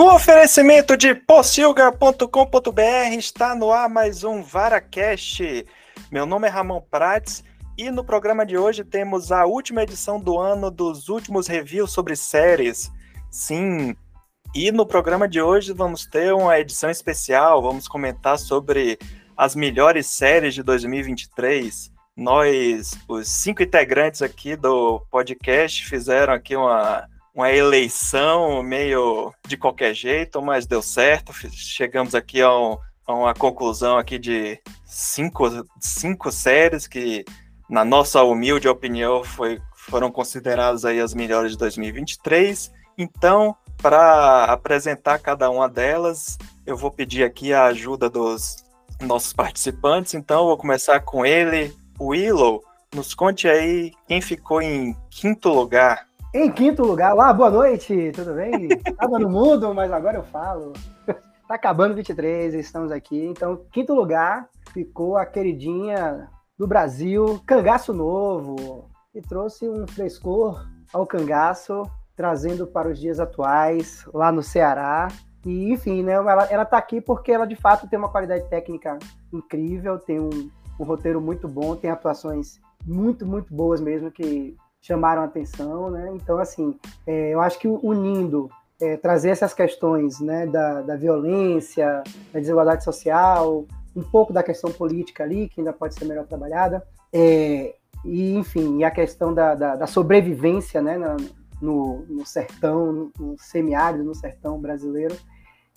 No oferecimento de possilga.com.br está no ar mais um VaraCast. Meu nome é Ramon Prates e no programa de hoje temos a última edição do ano dos últimos reviews sobre séries. Sim, e no programa de hoje vamos ter uma edição especial, vamos comentar sobre as melhores séries de 2023. Nós, os cinco integrantes aqui do podcast, fizeram aqui uma, uma eleição meio de qualquer jeito, mas deu certo. Chegamos aqui a, um, a uma conclusão aqui de cinco, cinco séries que, na nossa humilde opinião, foi, foram consideradas aí as melhores de 2023. Então, para apresentar cada uma delas, eu vou pedir aqui a ajuda dos nossos participantes. Então, vou começar com ele, Willow. Nos conte aí quem ficou em quinto lugar. Em quinto lugar, lá, boa noite, tudo bem? Tava no mundo, mas agora eu falo. tá acabando 23, estamos aqui. Então, quinto lugar ficou a queridinha do Brasil, Cangaço Novo, que trouxe um frescor ao cangaço, trazendo para os dias atuais, lá no Ceará. E, enfim, né, ela, ela tá aqui porque ela de fato tem uma qualidade técnica incrível, tem um, um roteiro muito bom, tem atuações muito, muito boas mesmo que chamaram atenção, né? Então, assim, é, eu acho que unindo, é, trazer essas questões né, da, da violência, da desigualdade social, um pouco da questão política ali, que ainda pode ser melhor trabalhada, é, e, enfim, e a questão da, da, da sobrevivência né, na, no, no sertão, no, no semiárido, no sertão brasileiro.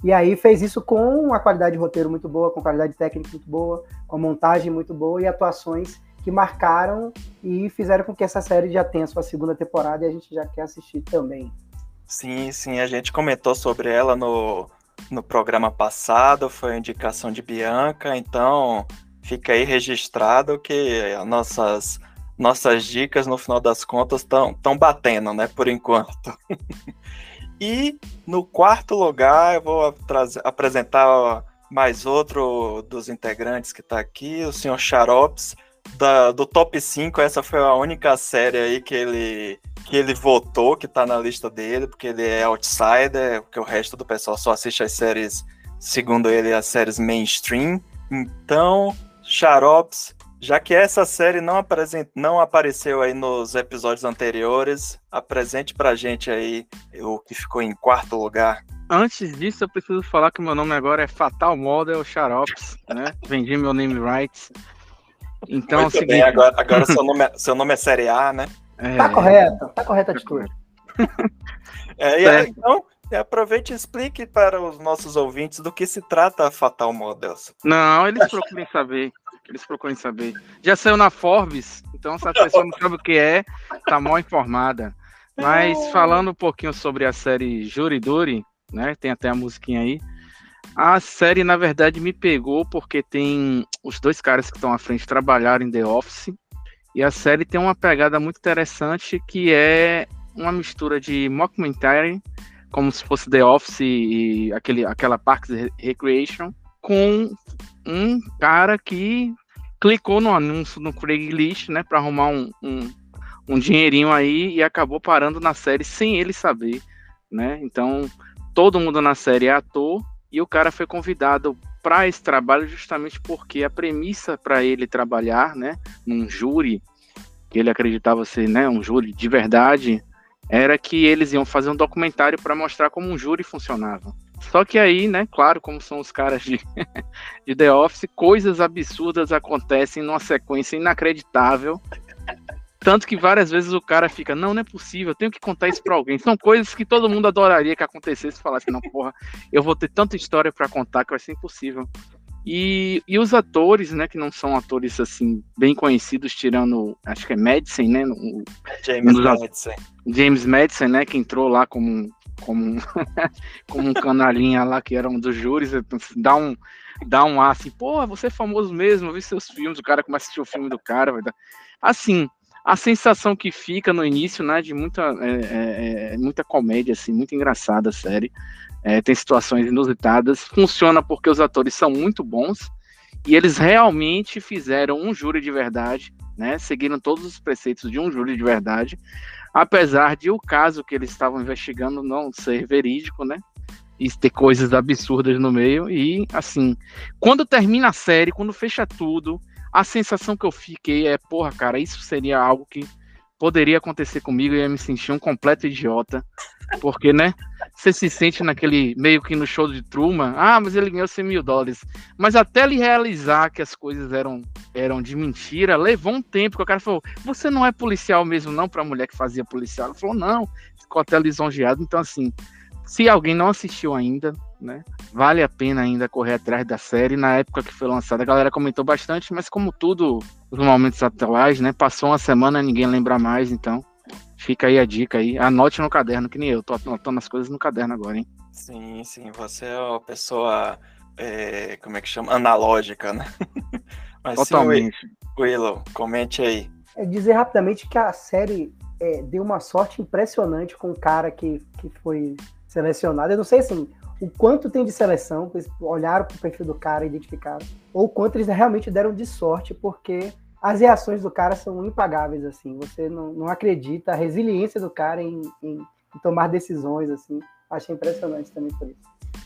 E aí fez isso com uma qualidade de roteiro muito boa, com qualidade técnica muito boa, com montagem muito boa e atuações que marcaram e fizeram com que essa série já tenha sua segunda temporada e a gente já quer assistir também. Sim, sim, a gente comentou sobre ela no, no programa passado, foi indicação de Bianca, então fica aí registrado que nossas nossas dicas, no final das contas, estão batendo, né? Por enquanto. e no quarto lugar, eu vou apresentar mais outro dos integrantes que está aqui, o senhor Xarops. Da, do top 5, essa foi a única série aí que ele, que ele votou, que está na lista dele, porque ele é outsider, porque o resto do pessoal só assiste as séries, segundo ele, as séries mainstream. Então, Xarops, já que essa série não, não apareceu aí nos episódios anteriores, apresente pra gente aí o que ficou em quarto lugar. Antes disso, eu preciso falar que meu nome agora é Fatal Model Xarops, né? Vendi meu name rights. Então, Muito é o seguinte... bem, agora, agora seu, nome é, seu nome é Série A, né? É... Tá correto, tá correta a atitude. É, e aí, então, aproveite e explique para os nossos ouvintes do que se trata a Fatal Models. Não, eles procurem saber eles procurem saber. Já saiu na Forbes, então se a pessoa não sabe o que é, tá mal informada. Mas é. falando um pouquinho sobre a série Juriduri, né? Tem até a musiquinha aí. A série, na verdade, me pegou porque tem os dois caras que estão à frente trabalharam em The Office. E a série tem uma pegada muito interessante que é uma mistura de mockumentary, como se fosse The Office e aquele, aquela Parks Recreation, com um cara que clicou no anúncio no Craigslist, né, para arrumar um, um, um, dinheirinho aí e acabou parando na série sem ele saber, né? Então, todo mundo na série é ator e o cara foi convidado para esse trabalho justamente porque a premissa para ele trabalhar, né, num júri que ele acreditava ser, né, um júri de verdade, era que eles iam fazer um documentário para mostrar como um júri funcionava. Só que aí, né, claro, como são os caras de, de The Office, coisas absurdas acontecem numa sequência inacreditável. Tanto que várias vezes o cara fica, não, não é possível, eu tenho que contar isso pra alguém. São coisas que todo mundo adoraria que acontecesse, falasse, não, porra, eu vou ter tanta história para contar que vai ser impossível. E, e os atores, né, que não são atores, assim, bem conhecidos, tirando, acho que é Madison, né? No, James Madison. James Madison, né, que entrou lá como como, como um canalinha lá que era um dos júris, dá um, dá um ar assim, pô, você é famoso mesmo, eu vi seus filmes, o cara começa a assistir o filme do cara, vai dar... assim, a sensação que fica no início, né, de muita, é, é, é muita comédia, assim, muito engraçada a série, é, tem situações inusitadas, funciona porque os atores são muito bons, e eles realmente fizeram um júri de verdade, né, seguiram todos os preceitos de um júri de verdade, apesar de o caso que eles estavam investigando não ser verídico, né? e ter coisas absurdas no meio. E, assim, quando termina a série, quando fecha tudo, a sensação que eu fiquei é, porra, cara, isso seria algo que poderia acontecer comigo e eu ia me sentir um completo idiota. Porque, né? Você se sente naquele meio que no show de Truman, ah, mas ele ganhou 100 mil dólares. Mas até ele realizar que as coisas eram, eram de mentira, levou um tempo que o cara falou: Você não é policial mesmo, não, pra mulher que fazia policial? Falou: Não, ficou até lisonjeado. Então, assim, se alguém não assistiu ainda, né? Vale a pena ainda correr atrás da série. Na época que foi lançada, a galera comentou bastante, mas como tudo nos momentos atuais, né? Passou uma semana, ninguém lembra mais, então fica aí a dica aí. Anote no caderno, que nem eu, tô anotando as coisas no caderno agora, hein? Sim, sim, você é uma pessoa, é, como é que chama? Analógica, né? mas Totalmente. Sim, Willow, comente aí. É dizer rapidamente que a série é, deu uma sorte impressionante com o cara que, que foi selecionado. Eu não sei assim, o quanto tem de seleção, olharam para o perfil do cara, identificaram, ou quanto eles realmente deram de sorte, porque as reações do cara são impagáveis, assim. Você não, não acredita, a resiliência do cara em, em, em tomar decisões, assim. Achei impressionante também por isso.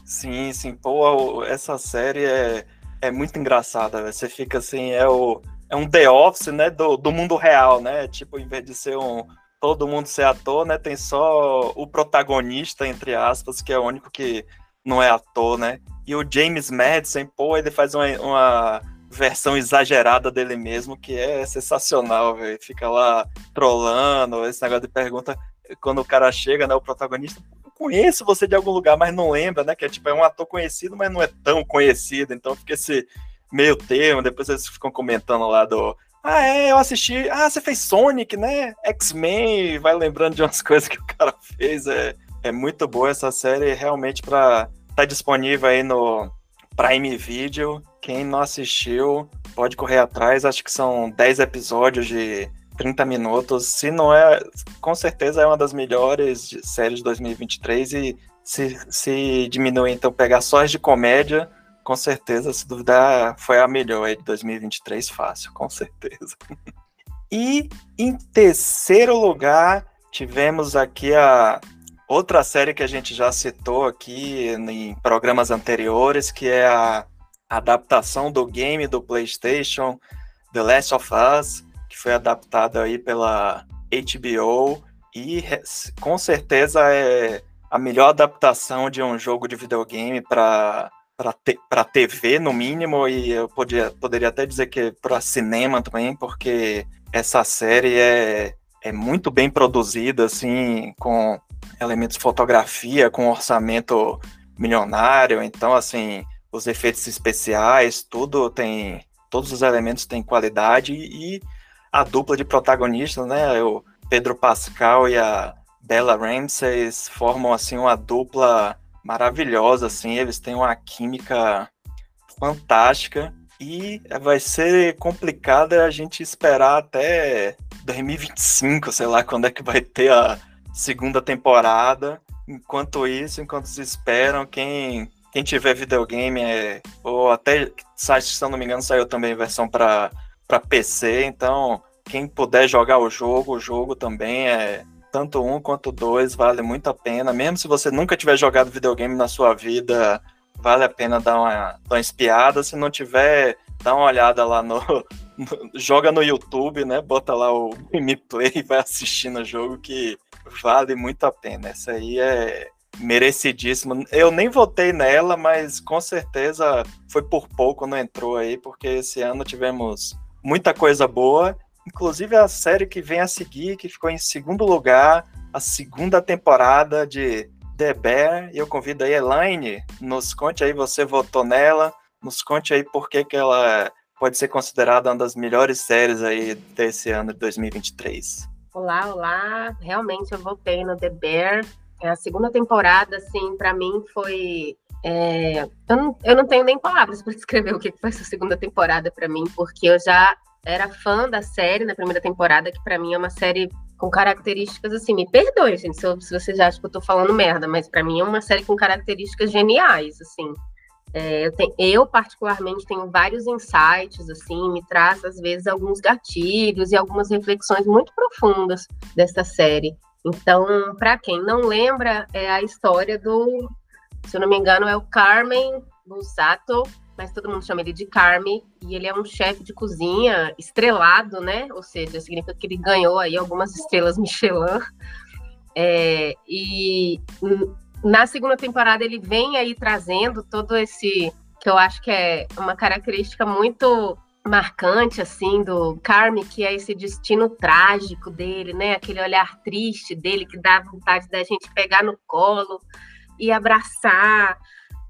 Sim, sim. Pô, essa série é, é muito engraçada. Você fica assim, é, o, é um The Office, né, do, do mundo real, né? Tipo, em vez de ser um todo mundo ser ator, né? Tem só o protagonista, entre aspas, que é o único que não é ator, né? E o James Madison, pô, ele faz uma, uma versão exagerada dele mesmo, que é sensacional, velho. Fica lá trolando, esse negócio de pergunta. Quando o cara chega, né? O protagonista, conheço você de algum lugar, mas não lembra, né? Que é tipo, é um ator conhecido, mas não é tão conhecido. Então fica esse meio termo. Depois eles ficam comentando lá do ah, é, eu assisti. Ah, você fez Sonic, né? X-Men, vai lembrando de umas coisas que o cara fez. É, é muito boa essa série, realmente, para tá disponível aí no Prime Video. Quem não assistiu, pode correr atrás. Acho que são 10 episódios de 30 minutos. Se não é, com certeza é uma das melhores séries de 2023. E se, se diminuir, então, pegar só as de comédia, com certeza, se duvidar, foi a melhor aí de 2023, fácil, com certeza. E em terceiro lugar, tivemos aqui a outra série que a gente já citou aqui em programas anteriores, que é a adaptação do game do PlayStation The Last of Us, que foi adaptado aí pela HBO e com certeza é a melhor adaptação de um jogo de videogame para para TV, no mínimo, e eu podia, poderia até dizer que para cinema também, porque essa série é, é muito bem produzida, assim, com elementos de fotografia, com orçamento milionário, então, assim, os efeitos especiais, tudo tem, todos os elementos têm qualidade, e a dupla de protagonistas, né, o Pedro Pascal e a Bella Ramsey formam, assim, uma dupla maravilhosa, assim, eles têm uma química fantástica e vai ser complicado a gente esperar até 2025, sei lá, quando é que vai ter a segunda temporada. Enquanto isso, enquanto se esperam, quem, quem tiver videogame, é, ou até, se não me engano, saiu também versão para PC, então quem puder jogar o jogo, o jogo também é tanto um quanto dois vale muito a pena. Mesmo se você nunca tiver jogado videogame na sua vida, vale a pena dar uma, dar uma espiada. Se não tiver, dá uma olhada lá no, no joga no YouTube, né? Bota lá o gameplay e vai assistindo o jogo que vale muito a pena. Essa aí é merecidíssima. Eu nem votei nela, mas com certeza foi por pouco não entrou aí, porque esse ano tivemos muita coisa boa inclusive a série que vem a seguir, que ficou em segundo lugar, a segunda temporada de The Bear. E eu convido aí a Elaine, nos conte aí, você votou nela, nos conte aí por que, que ela pode ser considerada uma das melhores séries aí desse ano de 2023. Olá, olá. Realmente eu votei no The Bear. É a segunda temporada, assim, para mim foi é, eu, não, eu, não, tenho nem palavras para descrever o que foi essa segunda temporada para mim, porque eu já era fã da série na primeira temporada, que para mim é uma série com características assim, me perdoe, gente, se, se você já acha que eu tô falando merda, mas para mim é uma série com características geniais, assim. É, eu, tenho, eu, particularmente, tenho vários insights, assim, me traz, às vezes, alguns gatilhos e algumas reflexões muito profundas dessa série. Então, para quem não lembra, é a história do se eu não me engano, é o Carmen Busato, mas todo mundo chama ele de Carmen, e ele é um chefe de cozinha estrelado, né? Ou seja, significa que ele ganhou aí algumas estrelas Michelin. É, e na segunda temporada ele vem aí trazendo todo esse que eu acho que é uma característica muito marcante assim do Carme, que é esse destino trágico dele, né? Aquele olhar triste dele que dá vontade da gente pegar no colo e abraçar.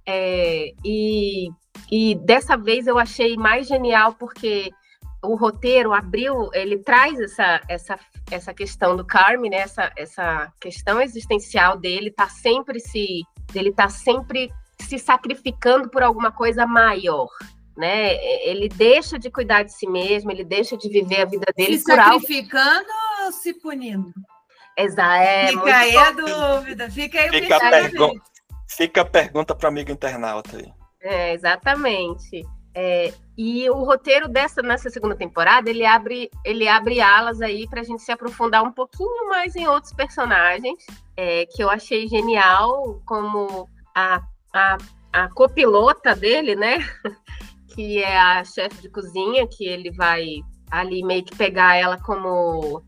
É, e, e dessa vez eu achei mais genial porque o roteiro abriu, ele traz essa, essa, essa questão do Carme, né? essa, essa questão existencial dele, tá sempre se ele tá sempre se sacrificando por alguma coisa maior, né? Ele deixa de cuidar de si mesmo, ele deixa de viver a vida dele se por sacrificando algo... ou se punindo? Exato. É, fica aí bom. a dúvida, fica aí fica a, pergu fica a pergunta para amigo internauta aí. É, exatamente. É, e o roteiro dessa nessa segunda temporada ele abre ele abre alas aí para a gente se aprofundar um pouquinho mais em outros personagens é, que eu achei genial como a, a, a copilota dele, né? que é a chefe de cozinha, que ele vai ali meio que pegar ela como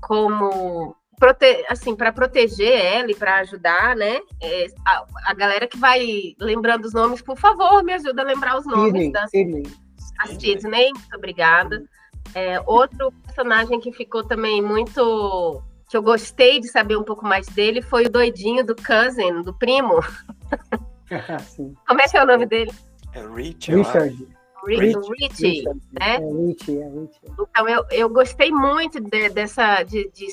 como prote assim para proteger ela e para ajudar, né? É, a, a, galera que vai lembrando os nomes, por favor, me ajuda a lembrar os nomes Sidney, das Sidney. A Sidney, muito obrigada. É, outro personagem que ficou também muito que eu gostei de saber um pouco mais dele foi o doidinho do cousin, do primo. Como é que é o nome dele? É Rich, Richard. Rich, Rich, né? É, Rich, é Rich. Então eu, eu gostei muito de, dessa de, de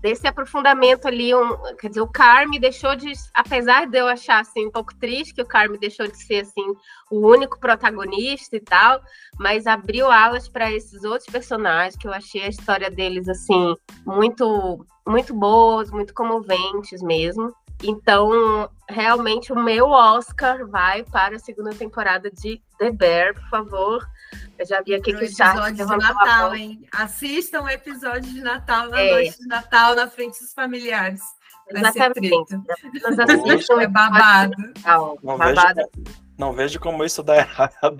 desse aprofundamento ali, um, quer dizer, o Carme deixou de, apesar de eu achar assim um pouco triste que o Carme deixou de ser assim o único protagonista e tal, mas abriu alas para esses outros personagens que eu achei a história deles assim muito muito boas, muito comoventes mesmo. Então, realmente, o meu Oscar vai para a segunda temporada de The Bear, por favor. Eu já vi aqui Pro que o chat de Natal, hein? Assistam o episódio de Natal na é. noite de Natal, na frente dos familiares. Exatamente. Nós assistam é babado. Não, babado. Vejo, não vejo como isso dá errado.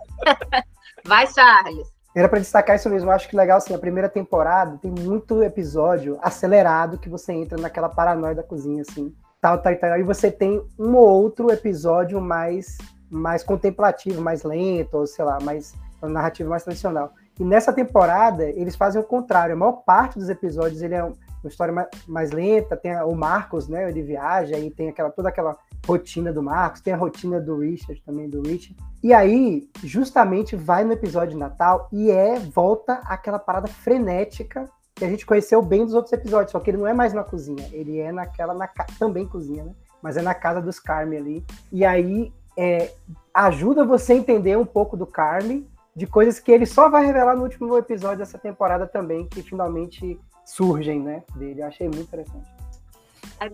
vai, Charles. Era para destacar isso mesmo. Eu acho que legal assim, a primeira temporada tem muito episódio acelerado que você entra naquela paranoia da cozinha assim. Tal, tal, tal, e você tem um ou outro episódio mais mais contemplativo, mais lento, ou sei lá, mais uma narrativa mais tradicional. E nessa temporada eles fazem o contrário. A maior parte dos episódios ele é uma história mais, mais lenta. Tem o Marcos, né? Ele viaja e tem aquela toda aquela rotina do Marcos, tem a rotina do Richard também, do Richard. E aí, justamente, vai no episódio de Natal e é, volta aquela parada frenética que a gente conheceu bem dos outros episódios, só que ele não é mais na cozinha, ele é naquela, na, também cozinha, né? Mas é na casa dos Carmen ali. E aí, é, ajuda você a entender um pouco do Carmen, de coisas que ele só vai revelar no último episódio dessa temporada também, que finalmente surgem, né, dele. Eu achei muito interessante.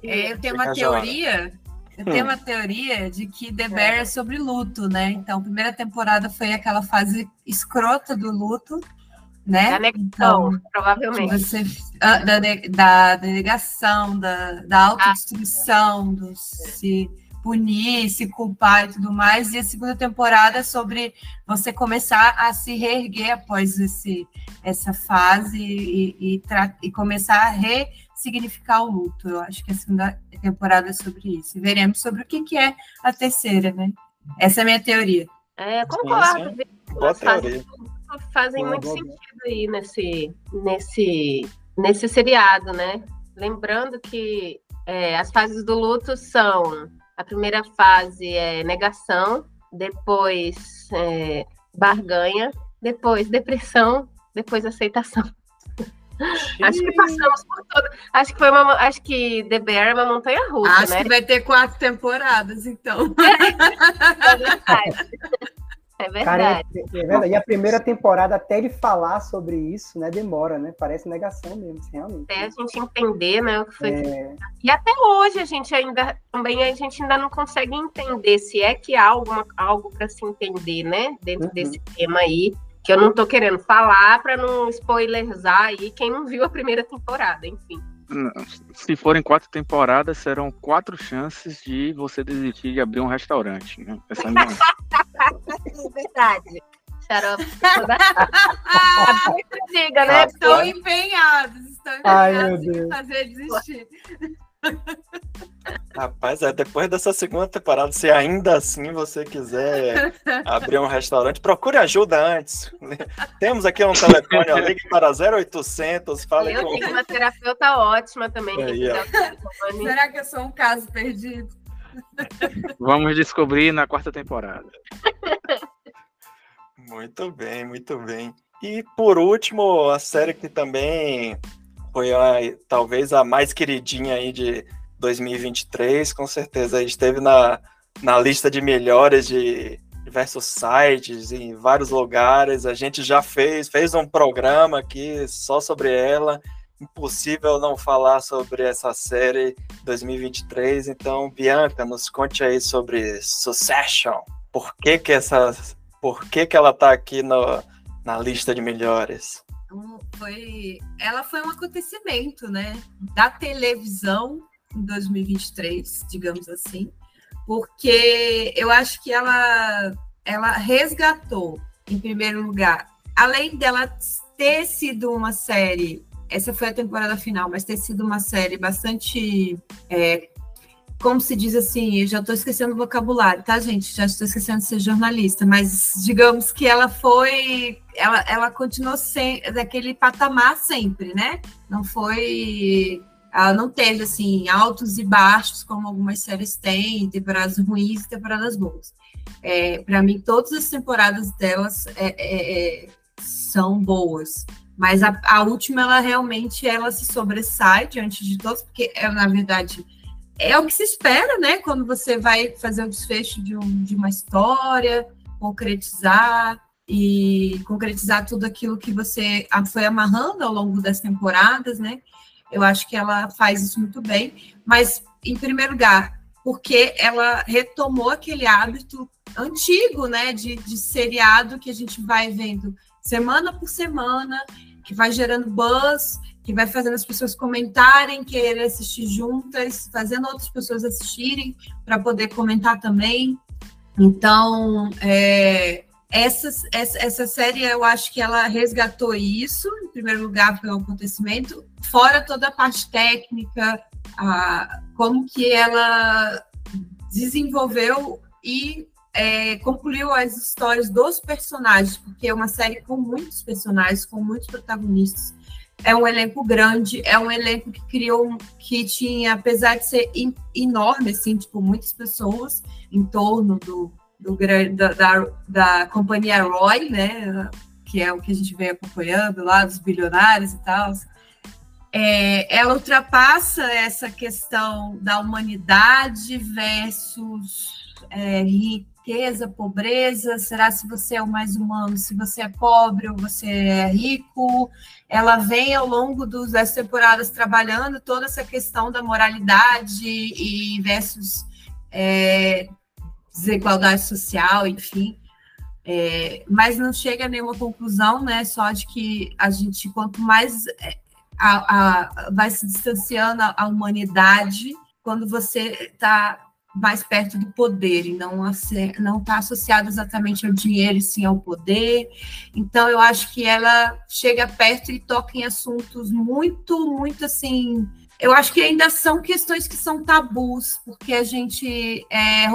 É, eu tenho uma teoria eu tenho uma teoria de que The Bear é sobre luto, né? Então, a primeira temporada foi aquela fase escrota do luto, né? Da negação, então, provavelmente. Você, ah, da, da, da negação, da, da autodestruição, ah. do se punir, se culpar e tudo mais. E a segunda temporada é sobre você começar a se reerguer após esse, essa fase e, e, e começar a re significar o luto. Eu acho que a segunda temporada é sobre isso. E veremos sobre o que, que é a terceira, né? Essa é a minha teoria. É, concordo. Sim, sim. Boa fazem, fazem muito sentido aí nesse, nesse, nesse seriado, né? Lembrando que é, as fases do luto são a primeira fase é negação, depois é, barganha, depois depressão, depois aceitação. Acho que passamos por todo. Acho que foi uma. Acho que The Bear é uma montanha russa. Acho né? que vai ter quatro temporadas, então. É, é verdade. É verdade. Cara, é, verdade. E a primeira temporada, até ele falar sobre isso, né, demora, né? Parece negação mesmo, realmente. Até a gente entender, né, o que foi. É... E até hoje a gente ainda também a gente ainda não consegue entender se é que há alguma, algo para se entender, né, dentro uhum. desse tema aí que eu não tô querendo falar para não spoilerzar aí quem não viu a primeira temporada, enfim. Se forem quatro temporadas, serão quatro chances de você desistir de abrir um restaurante. Né? Essa é minha... Verdade. Xarope. Diga, né? Estão empenhados, estão empenhados em fazer desistir. Rapaz, é, depois dessa segunda temporada, se ainda assim você quiser abrir um restaurante, procure ajuda antes. Temos aqui um telefone, ó, ligue para 0800, fale eu com... Eu tenho uma terapeuta ótima também. Será que eu sou um caso perdido? Vamos descobrir na quarta temporada. Muito bem, muito bem. E por último, a série que também foi a, talvez a mais queridinha aí de 2023, com certeza esteve na, na lista de melhores de diversos sites, em vários lugares. A gente já fez, fez um programa aqui só sobre ela. Impossível não falar sobre essa série 2023. Então, Bianca, nos conte aí sobre Succession. Por que que essa, por que que ela tá aqui no, na lista de melhores? Foi, ela foi um acontecimento, né, da televisão em 2023, digamos assim, porque eu acho que ela, ela resgatou, em primeiro lugar, além dela ter sido uma série, essa foi a temporada final, mas ter sido uma série bastante é, como se diz assim, eu já estou esquecendo o vocabulário, tá, gente? Já estou esquecendo de ser jornalista, mas digamos que ela foi, ela, ela continuou sem, daquele patamar sempre, né? Não foi, ela não teve assim altos e baixos como algumas séries têm, temporadas ruins e temporadas boas. É, Para mim, todas as temporadas delas é, é, é, são boas. Mas a, a última, ela realmente ela se sobressai diante de todos, porque ela, na verdade, é o que se espera, né? Quando você vai fazer o desfecho de, um, de uma história, concretizar e concretizar tudo aquilo que você foi amarrando ao longo das temporadas, né? Eu acho que ela faz isso muito bem, mas em primeiro lugar, porque ela retomou aquele hábito antigo, né, de, de seriado que a gente vai vendo semana por semana, que vai gerando buzz que vai fazendo as pessoas comentarem, querer assistir juntas, fazendo outras pessoas assistirem para poder comentar também. Então, é, essa, essa, essa série, eu acho que ela resgatou isso, em primeiro lugar, pelo acontecimento, fora toda a parte técnica, a, como que ela desenvolveu e é, concluiu as histórias dos personagens, porque é uma série com muitos personagens, com muitos protagonistas é um elenco grande, é um elenco que criou, que tinha, apesar de ser in, enorme, assim, tipo, muitas pessoas em torno do, do da, da, da, companhia Roy, né, que é o que a gente vem acompanhando lá, dos bilionários e tal, é, ela ultrapassa essa questão da humanidade versus é, riqueza, pobreza, será se você é o mais humano, se você é pobre ou você é rico, ela vem ao longo dos, das temporadas trabalhando toda essa questão da moralidade e versus é, desigualdade social, enfim, é, mas não chega a nenhuma conclusão, né, só de que a gente, quanto mais é, a, a, vai se distanciando a, a humanidade, quando você está mais perto do poder e não não está associado exatamente ao dinheiro e sim ao poder. Então eu acho que ela chega perto e toca em assuntos muito muito assim. Eu acho que ainda são questões que são tabus, porque a gente é,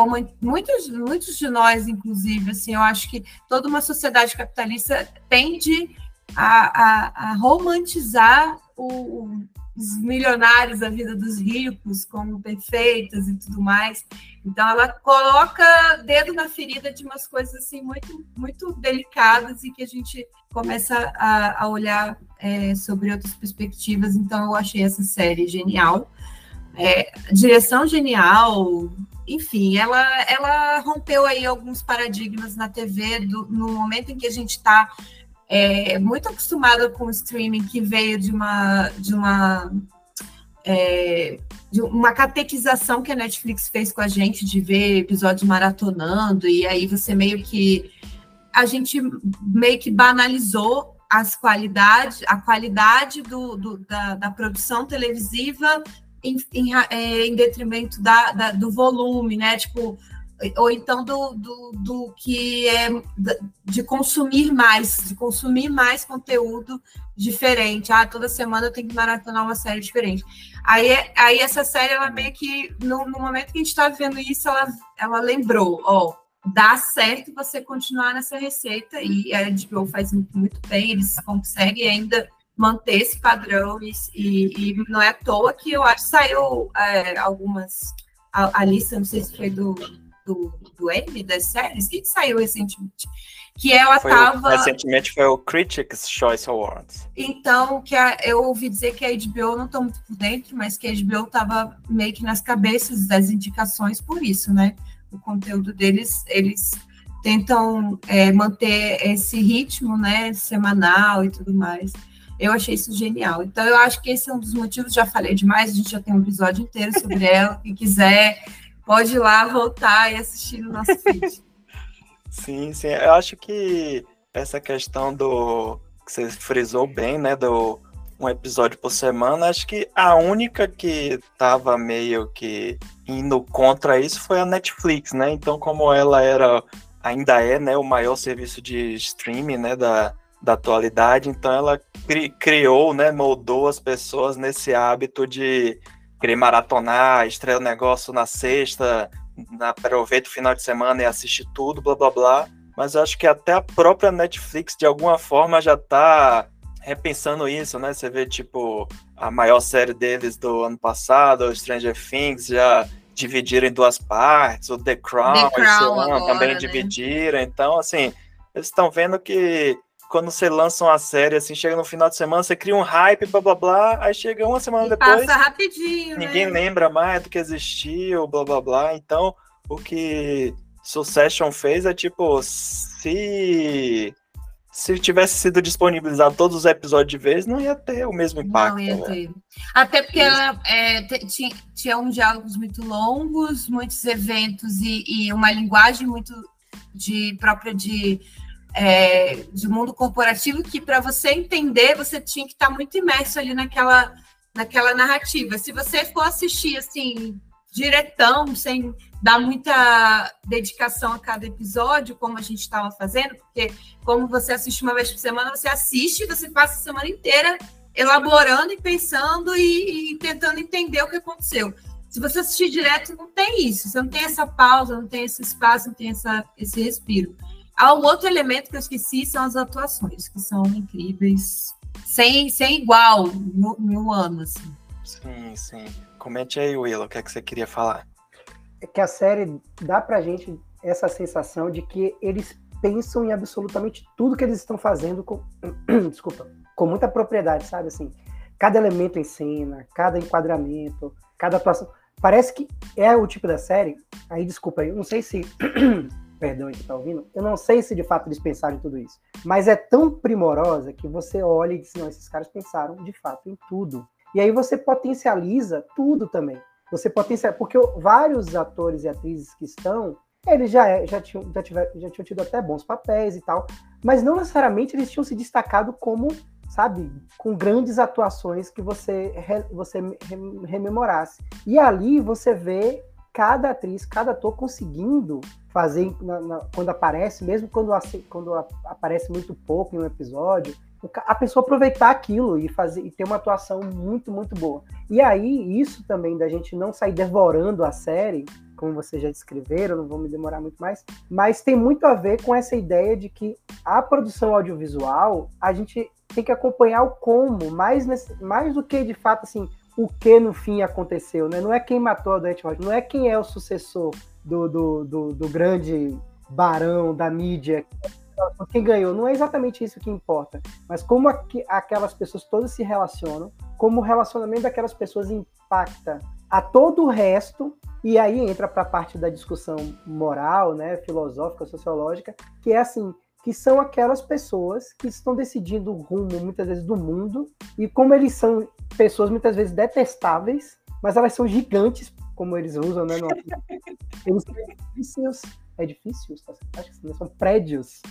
muitos muitos de nós, inclusive, assim, eu acho que toda uma sociedade capitalista tende a, a, a romantizar o, os milionários, a vida dos ricos como perfeitas e tudo mais. Então ela coloca dedo na ferida de umas coisas assim muito muito delicadas e que a gente começa a, a olhar é, sobre outras perspectivas. Então eu achei essa série genial. É, direção genial, enfim, ela, ela rompeu aí alguns paradigmas na TV do, no momento em que a gente está é, muito acostumada com o streaming que veio de uma de uma é, de uma catequização que a Netflix fez com a gente de ver episódios maratonando e aí você meio que a gente meio que banalizou as qualidades, a qualidade do, do da, da, produção televisiva em, em, é, em detrimento da, da, do volume, né? Tipo, ou então do, do, do, que é de consumir mais, de consumir mais conteúdo diferente. Ah, toda semana eu tenho que maratonar uma série diferente. Aí, aí essa série, ela meio que, no, no momento que a gente está vendo isso, ela, ela lembrou, ó, dá certo você continuar nessa receita, e a HBO faz muito, muito bem, eles conseguem ainda manter esse padrão, e, e, e não é à toa que eu acho que saiu é, algumas, a, a lista, não sei se foi do do, do M das séries, que saiu recentemente, que ela foi tava... recentemente foi o Critics' Choice Awards. Então, que a, eu ouvi dizer que a HBO, não estou muito por dentro, mas que a HBO estava meio que nas cabeças das indicações por isso, né? O conteúdo deles, eles tentam é, manter esse ritmo, né, semanal e tudo mais. Eu achei isso genial. Então, eu acho que esse é um dos motivos, já falei demais, a gente já tem um episódio inteiro sobre ela. Quem quiser pode ir lá voltar e assistir no nosso feed. sim, sim. Eu acho que essa questão do que você frisou bem, né, do um episódio por semana, acho que a única que tava meio que indo contra isso foi a Netflix, né? Então, como ela era ainda é, né, o maior serviço de streaming, né, da, da atualidade, então ela cri, criou, né, moldou as pessoas nesse hábito de querer maratonar, estrear o negócio na sexta, na, aproveita o final de semana e assiste tudo, blá blá blá. Mas eu acho que até a própria Netflix, de alguma forma, já tá repensando isso, né? Você vê, tipo, a maior série deles do ano passado, Stranger Things, já dividiram em duas partes, o The Crown, The Crown agora, também né? dividiram. Então, assim, eles estão vendo que quando você lança uma série, assim, chega no final de semana, você cria um hype, blá blá blá, aí chega uma semana e depois. Passa rapidinho. Ninguém né? lembra mais do que existiu, blá blá blá. Então, o que Succession fez é tipo, se. Se tivesse sido disponibilizado todos os episódios de vez, não ia ter o mesmo impacto. Não ia né? ter. Até porque ela é, tinha, tinha um diálogos muito longos, muitos eventos e, e uma linguagem muito de própria de é, de mundo corporativo que para você entender você tinha que estar tá muito imerso ali naquela naquela narrativa. Se você for assistir assim diretão, sem dar muita dedicação a cada episódio, como a gente estava fazendo, porque como você assiste uma vez por semana, você assiste, você passa a semana inteira elaborando e pensando e, e tentando entender o que aconteceu. Se você assistir direto, não tem isso, você não tem essa pausa, não tem esse espaço, não tem essa, esse respiro. Ah, o outro elemento que eu esqueci são as atuações, que são incríveis, sem, sem igual no, no ano, assim. Sim, sim. Comente aí, Willow, o que é que você queria falar? É que a série dá pra gente essa sensação de que eles pensam em absolutamente tudo que eles estão fazendo com, desculpa, com muita propriedade, sabe assim, cada elemento em cena, cada enquadramento, cada atuação, parece que é o tipo da série. Aí desculpa, eu não sei se perdão, que está ouvindo, eu não sei se de fato eles pensaram em tudo isso, mas é tão primorosa que você olha e diz, não, esses caras pensaram de fato em tudo. E aí você potencializa tudo também. Você potencializa, porque vários atores e atrizes que estão, eles já, já, tinham, já, tiver, já tinham tido até bons papéis e tal, mas não necessariamente eles tinham se destacado como, sabe, com grandes atuações que você, você rememorasse. E ali você vê cada atriz, cada ator conseguindo fazer na, na, quando aparece, mesmo quando, quando aparece muito pouco em um episódio, a pessoa aproveitar aquilo e fazer e ter uma atuação muito, muito boa. E aí, isso também da gente não sair devorando a série, como vocês já descreveram, não vou me demorar muito mais, mas tem muito a ver com essa ideia de que a produção audiovisual, a gente tem que acompanhar o como, mais, nesse, mais do que de fato assim, o que no fim aconteceu, né? Não é quem matou a Dante Rocha, não é quem é o sucessor do, do, do, do grande barão da mídia, quem ganhou. Não é exatamente isso que importa, mas como aqu aquelas pessoas todas se relacionam, como o relacionamento daquelas pessoas impacta a todo o resto, e aí entra para a parte da discussão moral, né, filosófica, sociológica, que é assim, que são aquelas pessoas que estão decidindo o rumo, muitas vezes, do mundo, e como eles são pessoas muitas vezes detestáveis, mas elas são gigantes, como eles usam, né? No... Eles são edifícios, edifícios, tá? acho que são prédios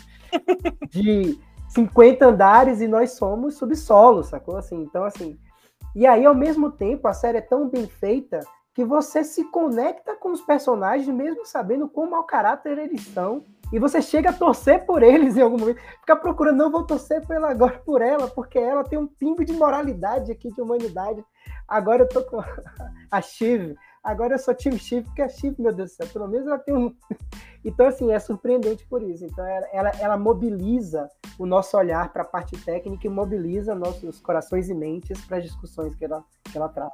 de 50 andares e nós somos subsolo, sacou? Assim, então, assim. E aí, ao mesmo tempo, a série é tão bem feita que você se conecta com os personagens, mesmo sabendo quão mau caráter eles são. E você chega a torcer por eles em algum momento. Fica procurando, não vou torcer por ela agora por ela, porque ela tem um pingo de moralidade aqui, de humanidade. Agora eu tô com a Shiv. Agora eu sou Team Shiv, porque a Shiv, meu Deus do céu, pelo menos ela tem um. Então, assim, é surpreendente por isso. Então, ela, ela, ela mobiliza o nosso olhar para a parte técnica e mobiliza nossos corações e mentes para as discussões que ela, que ela traz.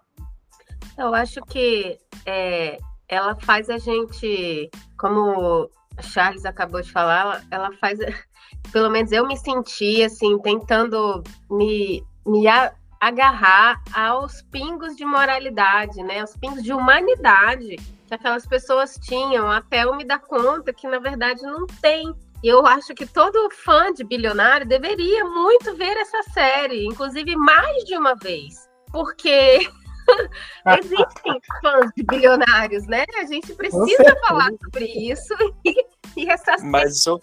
Eu acho que é, ela faz a gente, como Charles acabou de falar, ela, ela faz, pelo menos eu me senti assim, tentando me, me agarrar aos pingos de moralidade, né? Aos pingos de humanidade que aquelas pessoas tinham, até eu me dar conta que na verdade não tem. E eu acho que todo fã de bilionário deveria muito ver essa série, inclusive mais de uma vez, porque existem fãs de bilionários, né? A gente precisa falar sobre isso e, e essa mas o,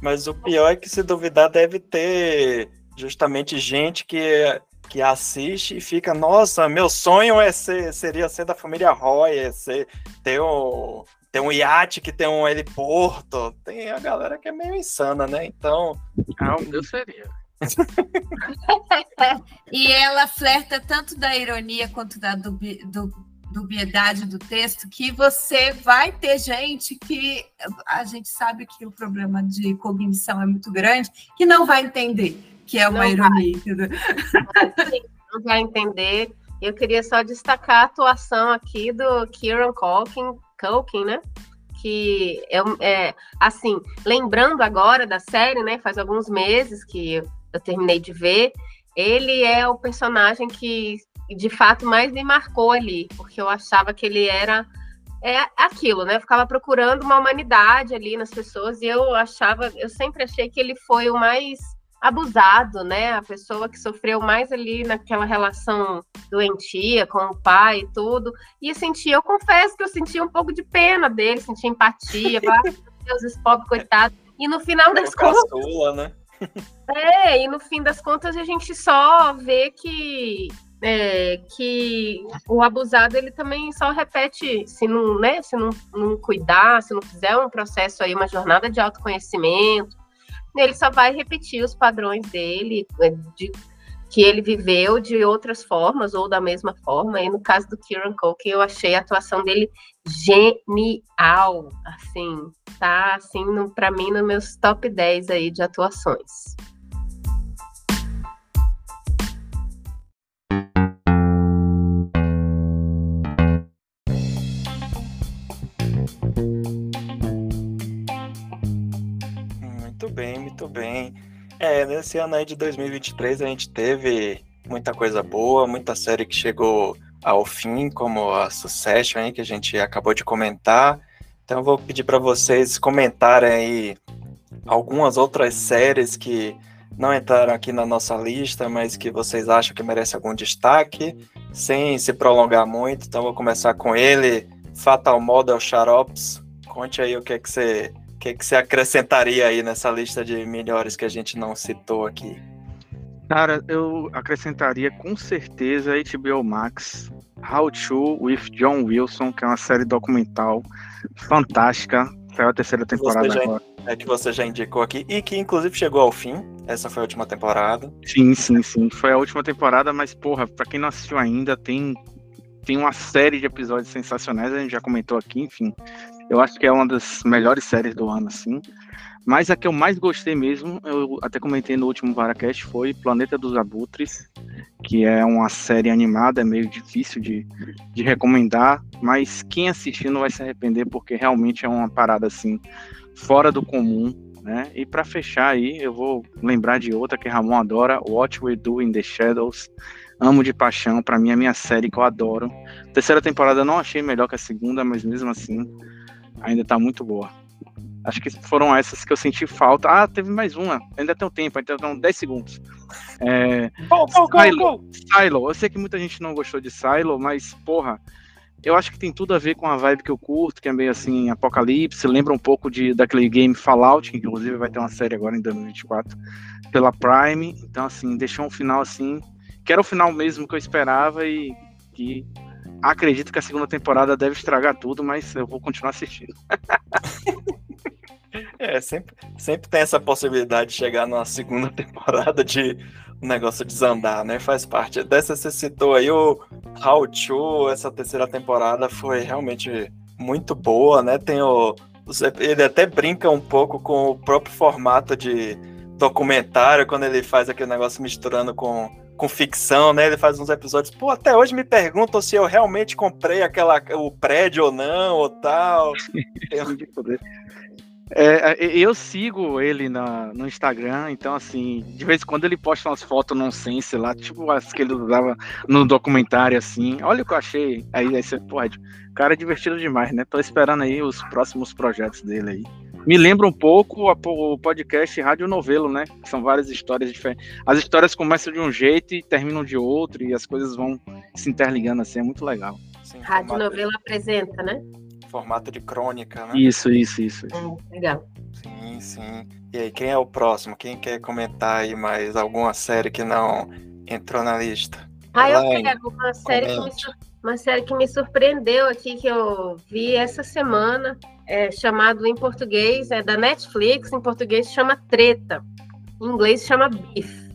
mas o pior é que se duvidar deve ter justamente gente que que assiste e fica, nossa, meu sonho é ser, seria ser da família Roy, é ser, ter, um, ter um iate que tem um heliporto. Tem a galera que é meio insana, né? Então. Ah, o meu seria. e ela flerta tanto da ironia quanto da dubi, du, dubiedade do texto que você vai ter gente que a gente sabe que o problema de cognição é muito grande, que não vai entender que é uma não ironia. Vai. Não vai entender. Eu queria só destacar a atuação aqui do Kieran Culkin, Culkin né? Que é, é, assim, lembrando agora da série, né? Faz alguns meses que eu terminei de ver. Ele é o personagem que de fato mais me marcou ali, porque eu achava que ele era é aquilo, né? Eu ficava procurando uma humanidade ali nas pessoas e eu achava, eu sempre achei que ele foi o mais abusado, né? A pessoa que sofreu mais ali naquela relação doentia com o pai e tudo. E eu senti, eu confesso que eu senti um pouco de pena dele, senti empatia, falar, meu Deus, esse pobre coitado. E no final das contas. Caçula, né? É, e no fim das contas a gente só vê que é, que o abusado ele também só repete se não, né, se não, não cuidar, se não fizer um processo aí, uma jornada de autoconhecimento, ele só vai repetir os padrões dele, é, de, que ele viveu de outras formas ou da mesma forma. E no caso do Kieran Culkin, eu achei a atuação dele genial, assim, tá assim, para mim nos meus top 10 aí de atuações. muito bem. É, nesse ano aí de 2023 a gente teve muita coisa boa, muita série que chegou ao fim, como a Succession aí, que a gente acabou de comentar. Então eu vou pedir para vocês comentarem aí algumas outras séries que não entraram aqui na nossa lista, mas que vocês acham que merece algum destaque, sem se prolongar muito. Então vou começar com ele, Fatal Model Xarops. Conte aí o que é que você que, que você acrescentaria aí nessa lista de melhores que a gente não citou aqui? Cara, eu acrescentaria com certeza HBO Max, How to with John Wilson, que é uma série documental fantástica. Saiu a terceira temporada já, agora. É que você já indicou aqui e que inclusive chegou ao fim. Essa foi a última temporada. Sim, sim, sim. Foi a última temporada, mas porra, pra quem não assistiu ainda, tem tem uma série de episódios sensacionais, a gente já comentou aqui, enfim. Eu acho que é uma das melhores séries do ano, assim. Mas a que eu mais gostei mesmo, eu até comentei no último Varacast, foi Planeta dos Abutres, que é uma série animada, é meio difícil de, de recomendar, mas quem assistir não vai se arrepender, porque realmente é uma parada assim, fora do comum, né? E para fechar aí, eu vou lembrar de outra que Ramon adora, What We Do in the Shadows. Amo de paixão, para mim é a minha série que eu adoro. Terceira temporada eu não achei melhor que a segunda, mas mesmo assim ainda tá muito boa. Acho que foram essas que eu senti falta. Ah, teve mais uma. Ainda tem um tempo, ainda tem 10 segundos. É... Go, go, Silo. Silo. Eu sei que muita gente não gostou de Silo, mas, porra, eu acho que tem tudo a ver com a vibe que eu curto, que é meio assim, apocalipse, lembra um pouco de daquele game Fallout, que inclusive vai ter uma série agora em 2024 pela Prime. Então, assim, deixou um final assim, que era o final mesmo que eu esperava e que acredito que a segunda temporada deve estragar tudo, mas eu vou continuar assistindo. é, sempre, sempre tem essa possibilidade de chegar numa segunda temporada de o negócio desandar, né? Faz parte. Dessa você citou aí o How to, essa terceira temporada foi realmente muito boa, né? Tem o. Ele até brinca um pouco com o próprio formato de documentário, quando ele faz aquele negócio misturando com, com ficção, né? Ele faz uns episódios. Pô, até hoje me perguntam se eu realmente comprei aquela, o prédio ou não, ou tal. É, é, eu sigo ele na, no Instagram, então assim, de vez em quando ele posta umas fotos nonsense lá, tipo as que ele usava no documentário, assim. Olha o que eu achei. Aí, aí você pode. Cara, é divertido demais, né? Tô esperando aí os próximos projetos dele aí. Me lembra um pouco o podcast Rádio Novelo, né? São várias histórias diferentes. As histórias começam de um jeito e terminam de outro, e as coisas vão se interligando assim, é muito legal. Sim, Rádio Novelo apresenta, né? formato de crônica, né? Isso, isso, isso. Hum, legal. Sim, sim. E aí, quem é o próximo? Quem quer comentar aí mais alguma série que não entrou na lista? Ah, eu quero uma série, que me, uma série que me surpreendeu aqui, que eu vi essa semana, é, chamado em português, é da Netflix, em português chama Treta. Em inglês chama Beef.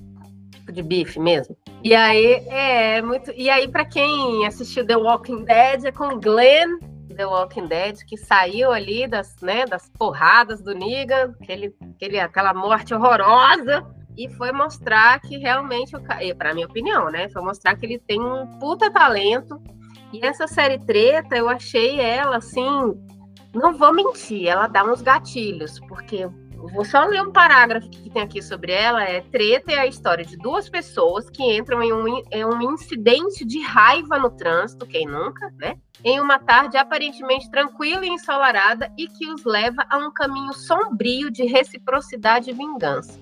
Tipo de bife mesmo. E aí, é muito. E aí, para quem assistiu The Walking Dead, é com Glenn The Walking Dead, que saiu ali das, né, das porradas do Negan, aquele, aquele, aquela morte horrorosa, e foi mostrar que realmente, para minha opinião, né, foi mostrar que ele tem um puta talento. E essa série treta, eu achei ela assim, não vou mentir, ela dá uns gatilhos, porque Vou só ler um parágrafo que tem aqui sobre ela. É treta é a história de duas pessoas que entram em um, em um incidente de raiva no trânsito, quem nunca, né? Em uma tarde aparentemente tranquila e ensolarada e que os leva a um caminho sombrio de reciprocidade e vingança.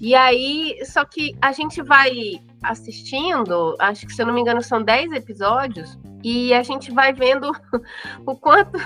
E aí, só que a gente vai assistindo, acho que se eu não me engano são 10 episódios, e a gente vai vendo o quanto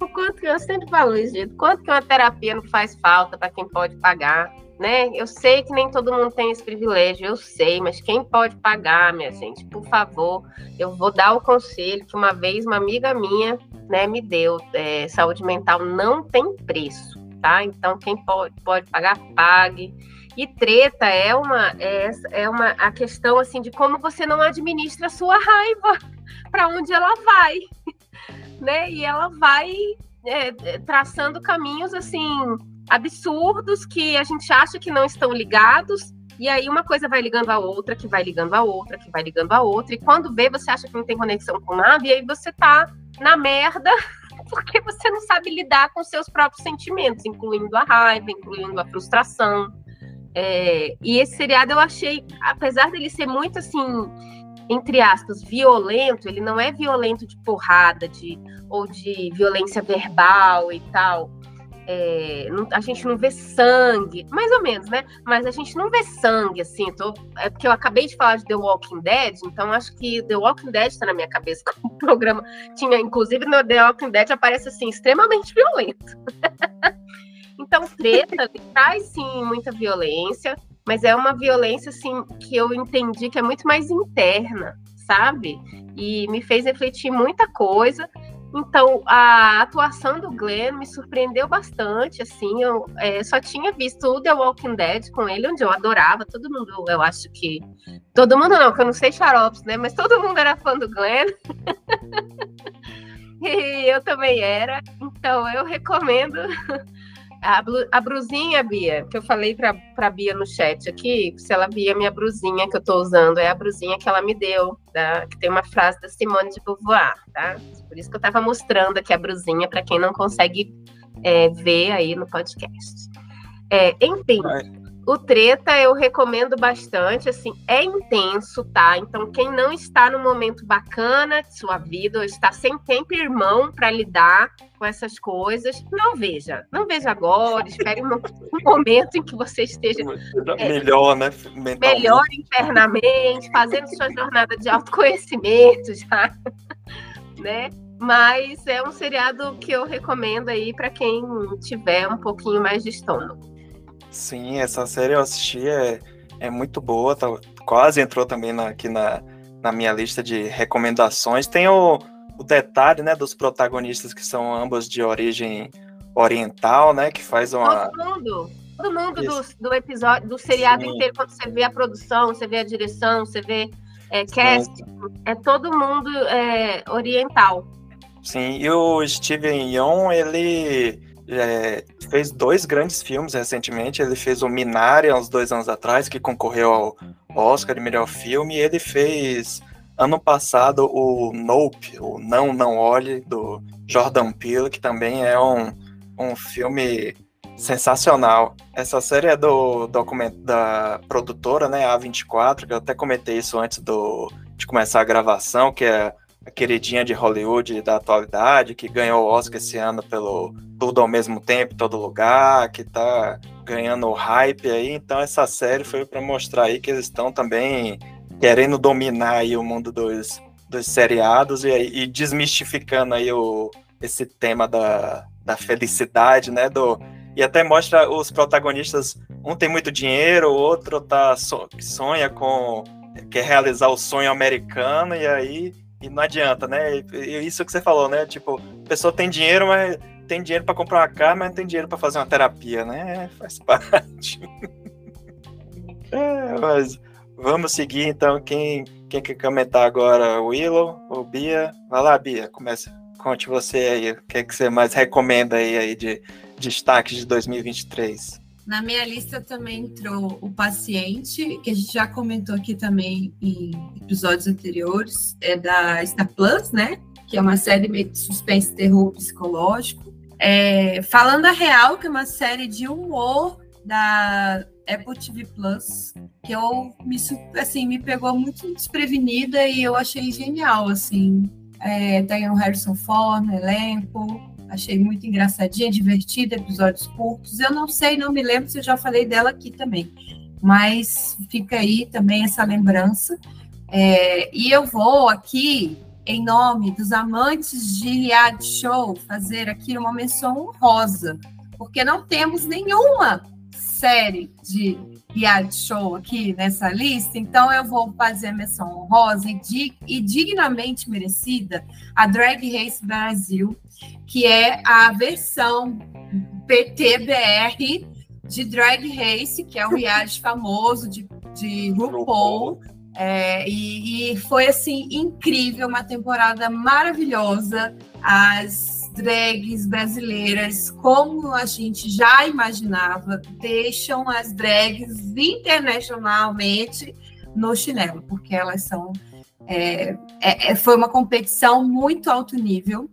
o quanto eu sempre falo isso, gente, quanto que uma terapia não faz falta para quem pode pagar, né? Eu sei que nem todo mundo tem esse privilégio, eu sei, mas quem pode pagar, minha gente, por favor, eu vou dar o conselho que uma vez uma amiga minha, né, me deu, é, saúde mental não tem preço, tá? Então quem pode, pode pagar, pague. E treta é uma é, é uma a questão assim de como você não administra a sua raiva, para onde ela vai né? E ela vai é, é, traçando caminhos assim absurdos que a gente acha que não estão ligados. E aí uma coisa vai ligando a outra, que vai ligando a outra, que vai ligando a outra. E quando vê, você acha que não tem conexão com nada, e aí você tá na merda, porque você não sabe lidar com seus próprios sentimentos, incluindo a raiva, incluindo a frustração. É, e esse seriado eu achei, apesar dele ser muito assim entre aspas, violento, ele não é violento de porrada, de, ou de violência verbal e tal. É, não, a gente não vê sangue, mais ou menos, né? Mas a gente não vê sangue, assim. Tô, é porque eu acabei de falar de The Walking Dead, então acho que The Walking Dead está na minha cabeça como programa. Tinha, inclusive, no The Walking Dead aparece assim, extremamente violento. então, treta traz sim muita violência mas é uma violência assim que eu entendi que é muito mais interna, sabe? E me fez refletir muita coisa. Então, a atuação do Glenn me surpreendeu bastante, assim, eu é, só tinha visto o The Walking Dead com ele, onde eu adorava, todo mundo, eu acho que, todo mundo não, que eu não sei xaropes, né, mas todo mundo era fã do Glenn, e eu também era, então eu recomendo a, a brusinha, Bia, que eu falei pra, pra Bia no chat aqui, se ela via minha brusinha que eu tô usando, é a brusinha que ela me deu, tá? que tem uma frase da Simone de Beauvoir, tá? Por isso que eu tava mostrando aqui a brusinha para quem não consegue é, ver aí no podcast. É, enfim, o Treta eu recomendo bastante, assim, é intenso, tá? Então, quem não está no momento bacana de sua vida, ou está sem tempo irmão para lidar com essas coisas, não veja. Não veja agora, espere um, um momento em que você esteja é, melhor, né? Melhor internamente, fazendo sua jornada de autoconhecimento já. né? Mas é um seriado que eu recomendo aí para quem tiver um pouquinho mais de estômago. Sim, essa série eu assisti, é, é muito boa, tá, quase entrou também na, aqui na, na minha lista de recomendações. Tem o, o detalhe, né, dos protagonistas que são ambos de origem oriental, né, que faz uma... Todo mundo, todo mundo do, do, episódio, do seriado Sim. inteiro, quando você vê a produção, você vê a direção, você vê é, cast, é todo mundo é, oriental. Sim, e o Steven Yeun, ele é, fez dois grandes filmes recentemente. Ele fez o Minari, há uns dois anos atrás, que concorreu ao Oscar de melhor filme. E ele fez, ano passado, o Nope, o Não, Não Olhe, do Jordan Peele, que também é um, um filme sensacional. Essa série é do documento da produtora, né, A24, que eu até comentei isso antes do, de começar a gravação, que é a queridinha de Hollywood da atualidade, que ganhou o Oscar esse ano pelo Tudo ao Mesmo Tempo, Todo Lugar, que tá ganhando hype aí. Então essa série foi para mostrar aí que eles estão também querendo dominar aí o mundo dos, dos seriados e, e desmistificando aí o, esse tema da, da felicidade, né, do e até mostra os protagonistas, um tem muito dinheiro, o outro tá sonha com quer realizar o sonho americano e aí e não adianta, né? E isso que você falou, né? Tipo, a pessoa tem dinheiro, mas tem dinheiro para comprar uma carne, mas não tem dinheiro para fazer uma terapia, né? Faz parte. é, mas vamos seguir então. Quem, quem quer comentar agora? O Willow ou Bia? Vai lá, Bia, começa. Conte você aí, o que, é que você mais recomenda aí, aí de destaques de 2023? Na minha lista também entrou o paciente, que a gente já comentou aqui também em episódios anteriores, é da Star Plus, né? Que é uma série meio de suspense terror psicológico. É, Falando a Real, que é uma série de humor da Apple TV Plus, que eu me, assim, me pegou muito desprevenida e eu achei genial, assim. É, tem o Harrison Ford no elenco, Achei muito engraçadinha, divertida, episódios curtos. Eu não sei, não me lembro se eu já falei dela aqui também. Mas fica aí também essa lembrança. É, e eu vou aqui, em nome dos amantes de reality show, fazer aqui uma menção honrosa, porque não temos nenhuma série de reality show aqui nessa lista, então eu vou fazer a menção honrosa e, e dignamente merecida a Drag Race Brasil, que é a versão PTBR de Drag Race, que é o reality famoso de, de RuPaul. É, e, e, foi assim incrível, uma temporada maravilhosa. As drags brasileiras, como a gente já imaginava, deixam as drags internacionalmente no chinelo, porque elas são. É, é, é foi uma competição muito alto nível.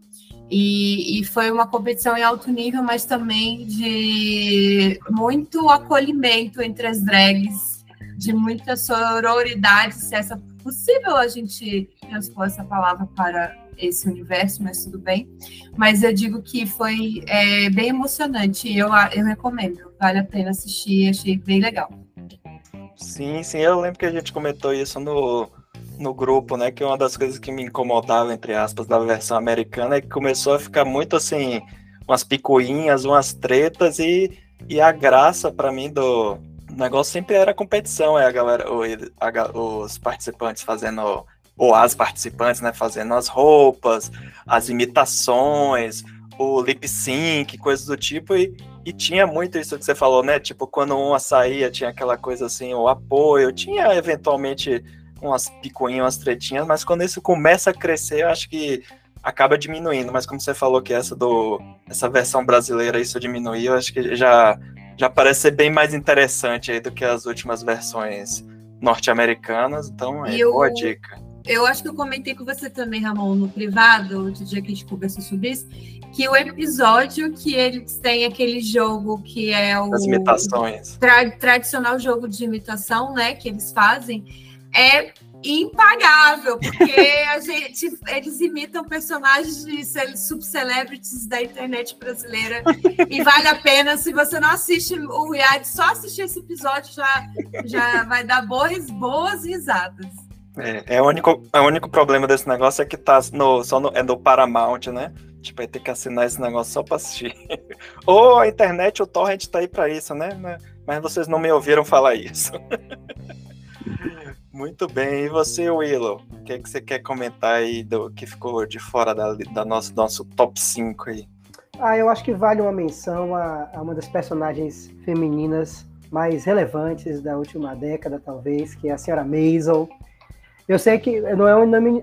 E, e, foi uma competição em alto nível, mas também de muito acolhimento entre as drags, de muita sororidade, se é possível a gente transpor essa palavra para esse universo, mas tudo bem. Mas eu digo que foi é, bem emocionante, eu, eu recomendo, vale a pena assistir, achei bem legal. Sim, sim, eu lembro que a gente comentou isso no, no grupo, né? Que uma das coisas que me incomodava, entre aspas, da versão americana é que começou a ficar muito assim, umas picuinhas, umas tretas e, e a graça para mim do negócio sempre era competição, é a galera, o, a, os participantes fazendo, ou as participantes, né? Fazendo as roupas, as imitações, o lip sync, coisas do tipo, e, e tinha muito isso que você falou, né? Tipo, quando uma saía, tinha aquela coisa assim, o apoio, tinha eventualmente umas picuinhas, umas tretinhas, mas quando isso começa a crescer, eu acho que acaba diminuindo. Mas como você falou que essa do essa versão brasileira isso diminuiu, eu acho que já já parece ser bem mais interessante aí do que as últimas versões norte-americanas. Então é eu, boa dica. Eu acho que eu comentei com você também, Ramon, no privado, outro dia que a gente conversou sobre isso, que o episódio que eles têm aquele jogo que é o. As imitações. Tra tradicional jogo de imitação, né? Que eles fazem é impagável, porque a gente, eles imitam personagens de subcelebrities da internet brasileira e vale a pena. Se você não assiste o reality, só assistir esse episódio já, já vai dar boas, boas risadas. É, é, o único, é o único problema desse negócio é que tá no, só no, é no Paramount, né? Tipo, vai ter que assinar esse negócio só pra assistir. Ou a internet, o torrent tá aí pra isso, né? Mas vocês não me ouviram falar isso. Muito bem. E você, Willow? O que, é que você quer comentar aí do que ficou de fora da, da nosso, nosso top 5 aí? Ah, eu acho que vale uma menção a, a uma das personagens femininas mais relevantes da última década, talvez, que é a senhora Maisel. Eu sei que não é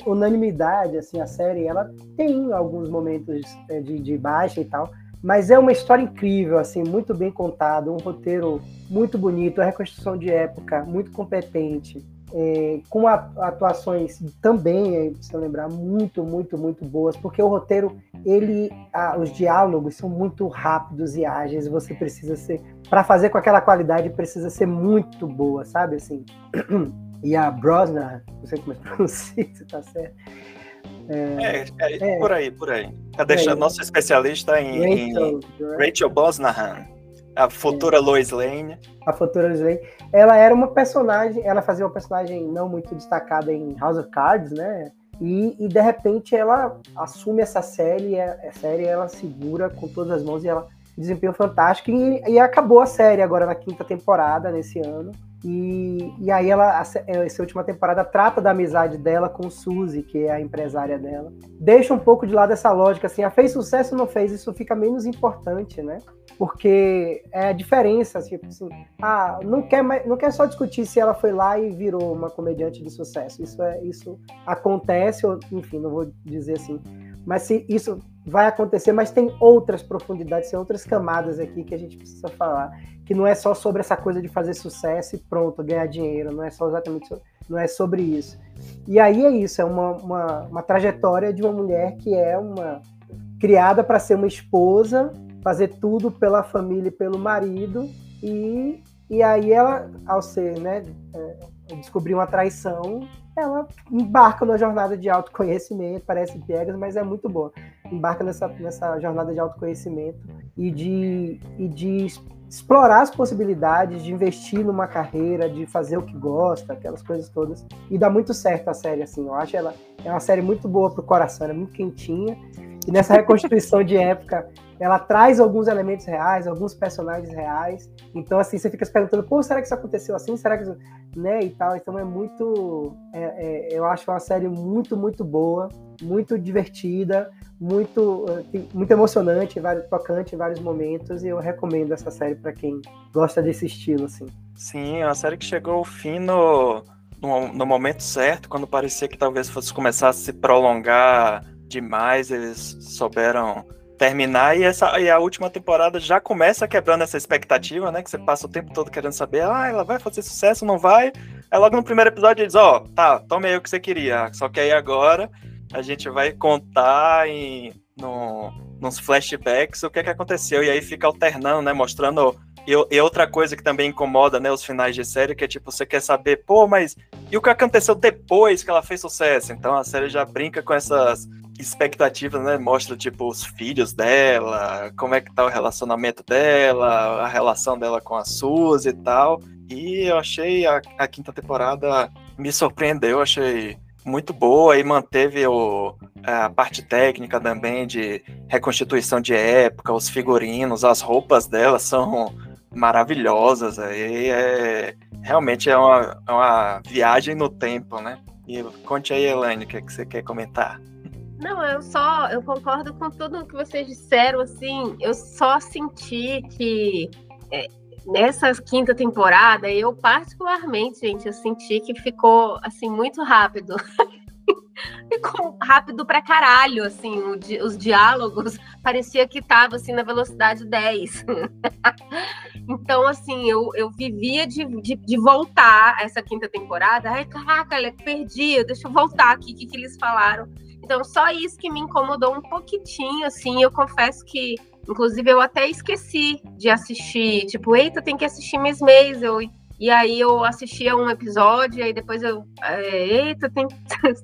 unanimidade, assim, a série, ela tem alguns momentos é, de, de baixa e tal, mas é uma história incrível, assim, muito bem contada, um roteiro muito bonito, a reconstrução de época muito competente, é, com atuações também, é, precisa lembrar, muito, muito, muito boas, porque o roteiro, ele, os diálogos são muito rápidos e ágeis, você precisa ser, para fazer com aquela qualidade, precisa ser muito boa, sabe, assim. E a Brosnan, não sei como é que pronuncia, se tá certo. É, é, é, por aí, por aí. Cadê é, nosso especialista em Rachel, em Rachel Brosnahan, a futura Lois Lane. A futura Lois Lane. Ela era uma personagem, ela fazia uma personagem não muito destacada em House of Cards, né? E, e de repente ela assume essa série, a, a série ela segura com todas as mãos e ela desempenho fantástico e, e acabou a série agora na quinta temporada nesse ano. E, e aí ela, essa última temporada trata da amizade dela com Suzy, que é a empresária dela. Deixa um pouco de lado essa lógica, assim, a fez sucesso ou não fez, isso fica menos importante, né? Porque é a diferença, tipo assim, ah, não quer, mais, não quer só discutir se ela foi lá e virou uma comediante de sucesso. Isso, é, isso acontece, ou, enfim, não vou dizer assim. Mas se isso vai acontecer, mas tem outras profundidades, tem outras camadas aqui que a gente precisa falar que não é só sobre essa coisa de fazer sucesso e pronto, ganhar dinheiro, não é só exatamente não é sobre isso. E aí é isso, é uma, uma, uma trajetória de uma mulher que é uma criada para ser uma esposa, fazer tudo pela família e pelo marido, e, e aí ela, ao ser, né, é, descobrir uma traição, ela embarca numa jornada de autoconhecimento, parece piegas, mas é muito boa. Embarca nessa, nessa jornada de autoconhecimento e de, e de explorar as possibilidades de investir numa carreira, de fazer o que gosta, aquelas coisas todas. E dá muito certo a série, assim. Eu acho ela é uma série muito boa pro coração, é muito quentinha. E nessa reconstituição de época, ela traz alguns elementos reais, alguns personagens reais. Então, assim, você fica se perguntando, pô, será que isso aconteceu assim? Será que. Né, e tal. Então é muito... É, é, eu acho uma série muito, muito boa, muito divertida, muito, eh, muito emocionante, tocante em vários momentos, e eu recomendo essa série para quem gosta desse estilo, assim. Sim, é uma série que chegou ao fim no, no, no, momento certo, quando parecia que talvez fosse começar a se prolongar demais, eles souberam terminar, e, essa, e a última temporada já começa quebrando essa expectativa, né, que você passa o tempo todo querendo saber, ah, ela vai fazer sucesso, não vai? Aí logo no primeiro episódio eles, ó, oh, tá, tome aí o que você queria, só que aí agora a gente vai contar em, no, nos flashbacks o que, é que aconteceu. E aí fica alternando, né? Mostrando. E, e, outra coisa que também incomoda, né, os finais de série, que é tipo, você quer saber, pô, mas e o que aconteceu depois que ela fez sucesso? Então a série já brinca com essas expectativas, né? Mostra, tipo, os filhos dela, como é que tá o relacionamento dela, a relação dela com a Suzy e tal. E eu achei a, a quinta temporada me surpreendeu, achei muito boa e manteve o, a parte técnica também de reconstituição de época, os figurinos, as roupas dela são maravilhosas. Aí é, realmente é uma, é uma viagem no tempo, né? E conte aí, Elaine, o que, é que você quer comentar? Não, eu só eu concordo com tudo que vocês disseram, assim, eu só senti que é, nessa quinta temporada, eu particularmente, gente, eu senti que ficou assim muito rápido. ficou rápido pra caralho, assim, os diálogos parecia que tava assim na velocidade 10. então, assim, eu, eu vivia de, de, de, voltar essa quinta temporada. Ai, caraca, perdi, deixa eu voltar aqui, o que, que eles falaram. Então, só isso que me incomodou um pouquitinho, assim, eu confesso que Inclusive, eu até esqueci de assistir. Tipo, eita, tem que assistir Miss Maisel. E aí eu assistia um episódio, e aí depois eu. É, eita, tem,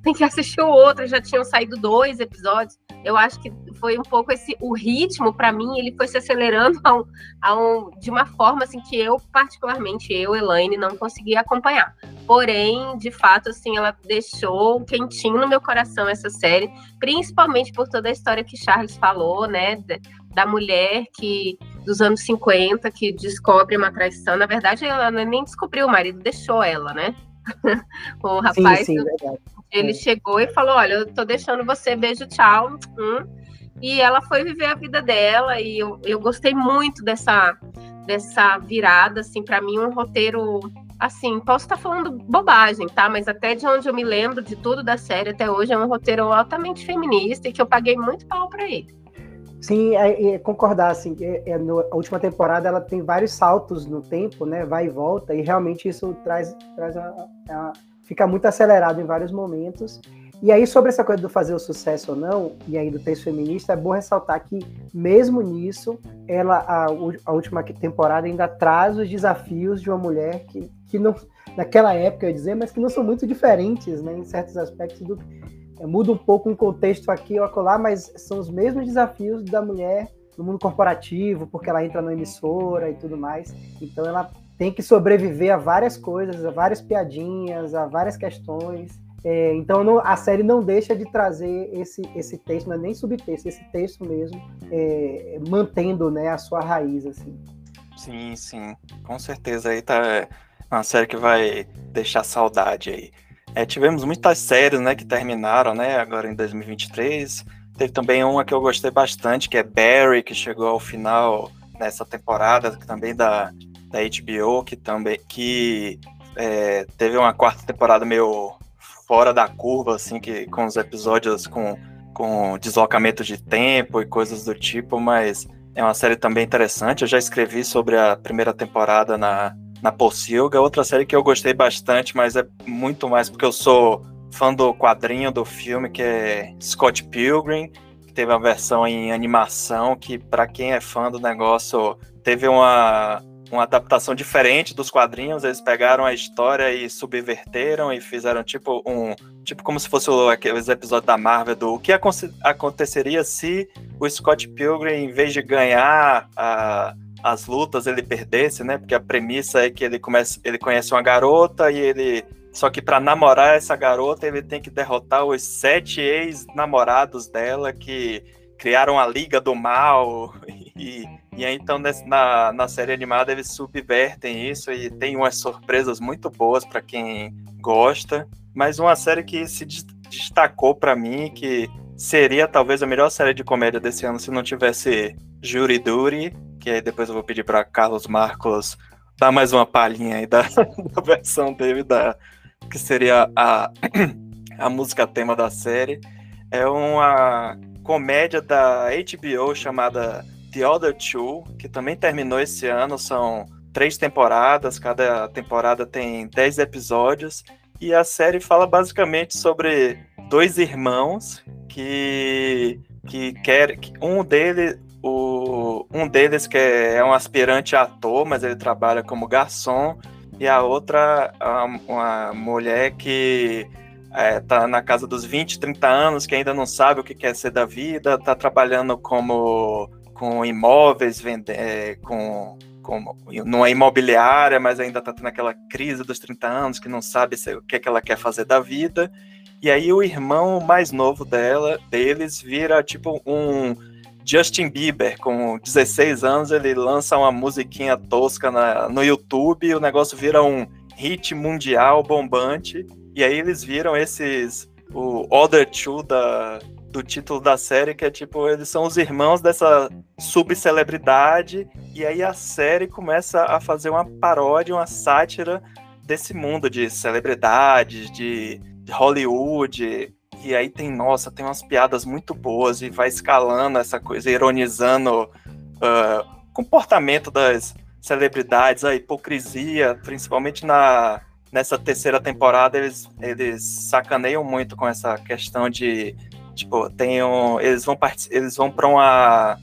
tem que assistir o outro. Já tinham saído dois episódios. Eu acho que foi um pouco esse. O ritmo, para mim, ele foi se acelerando a um, a um, de uma forma assim que eu, particularmente, eu, Elaine, não conseguia acompanhar. Porém, de fato, assim, ela deixou quentinho no meu coração essa série, principalmente por toda a história que Charles falou, né? Da mulher que dos anos 50 que descobre uma traição. Na verdade, ela nem descobriu, o marido deixou ela, né? o rapaz. Sim, sim, verdade. Ele é. chegou e falou: Olha, eu tô deixando você, beijo, tchau. Hum. E ela foi viver a vida dela, e eu, eu gostei muito dessa, dessa virada, assim, para mim, um roteiro. Assim, posso estar falando bobagem, tá? Mas até de onde eu me lembro de tudo da série até hoje, é um roteiro altamente feminista e que eu paguei muito pau para ele. Sim, é, é, concordar, assim, é, é, no, a última temporada ela tem vários saltos no tempo, né, vai e volta, e realmente isso traz, traz a, a, fica muito acelerado em vários momentos, e aí sobre essa coisa do fazer o sucesso ou não, e aí do texto feminista, é bom ressaltar que mesmo nisso, ela, a, a última temporada ainda traz os desafios de uma mulher que, que não, naquela época, eu ia dizer, mas que não são muito diferentes, né, em certos aspectos do é, muda um pouco um contexto aqui ou acolá, mas são os mesmos desafios da mulher no mundo corporativo, porque ela entra na emissora e tudo mais. Então ela tem que sobreviver a várias coisas, a várias piadinhas, a várias questões. É, então não, a série não deixa de trazer esse, esse texto, não é nem subtexto, esse texto mesmo, é, mantendo né, a sua raiz. assim. Sim, sim, com certeza aí tá é uma série que vai deixar saudade aí. É, tivemos muitas séries, né, que terminaram, né, agora em 2023. Teve também uma que eu gostei bastante, que é Barry, que chegou ao final nessa temporada, também da, da HBO, que também que é, teve uma quarta temporada meio fora da curva, assim, que com os episódios com, com deslocamento de tempo e coisas do tipo, mas é uma série também interessante. Eu já escrevi sobre a primeira temporada na, na Pocilga. Outra série que eu gostei bastante, mas é muito mais porque eu sou fã do quadrinho do filme, que é Scott Pilgrim, que teve a versão em animação, que para quem é fã do negócio, teve uma, uma adaptação diferente dos quadrinhos. Eles pegaram a história e subverteram e fizeram tipo um. Tipo como se fosse aqueles episódios da Marvel do o que aconteceria se o Scott Pilgrim, em vez de ganhar a as lutas ele perdesse, né? Porque a premissa é que ele começa, ele conhece uma garota e ele só que para namorar essa garota ele tem que derrotar os sete ex-namorados dela que criaram a Liga do Mal e, e aí, então na, na série animada eles subvertem isso e tem umas surpresas muito boas para quem gosta. Mas uma série que se destacou para mim que seria talvez a melhor série de comédia desse ano se não tivesse Jury Duty que aí depois eu vou pedir para Carlos Marcos dar mais uma palhinha aí da, da versão dele, da, que seria a, a música tema da série. É uma comédia da HBO chamada The Other Two, que também terminou esse ano, são três temporadas, cada temporada tem dez episódios, e a série fala basicamente sobre dois irmãos que que quer um deles o, um deles que é, um aspirante ator, mas ele trabalha como garçom, e a outra uma mulher que é, tá na casa dos 20, 30 anos, que ainda não sabe o que quer ser da vida, tá trabalhando como com imóveis, vende, é, com, com numa imobiliária, mas ainda tá tendo aquela crise dos 30 anos, que não sabe se, o que, é que ela quer fazer da vida. E aí o irmão mais novo dela, deles, vira tipo um Justin Bieber, com 16 anos, ele lança uma musiquinha tosca na, no YouTube o negócio vira um hit mundial bombante. E aí eles viram esses. O Other Two da, do título da série, que é tipo, eles são os irmãos dessa subcelebridade, e aí a série começa a fazer uma paródia, uma sátira desse mundo de celebridades, de Hollywood, e aí tem, nossa, tem umas piadas muito boas e vai escalando essa coisa, ironizando uh, comportamento das celebridades, a hipocrisia, principalmente na, nessa terceira temporada, eles, eles sacaneiam muito com essa questão de, tipo, tem um, eles vão, eles vão para uma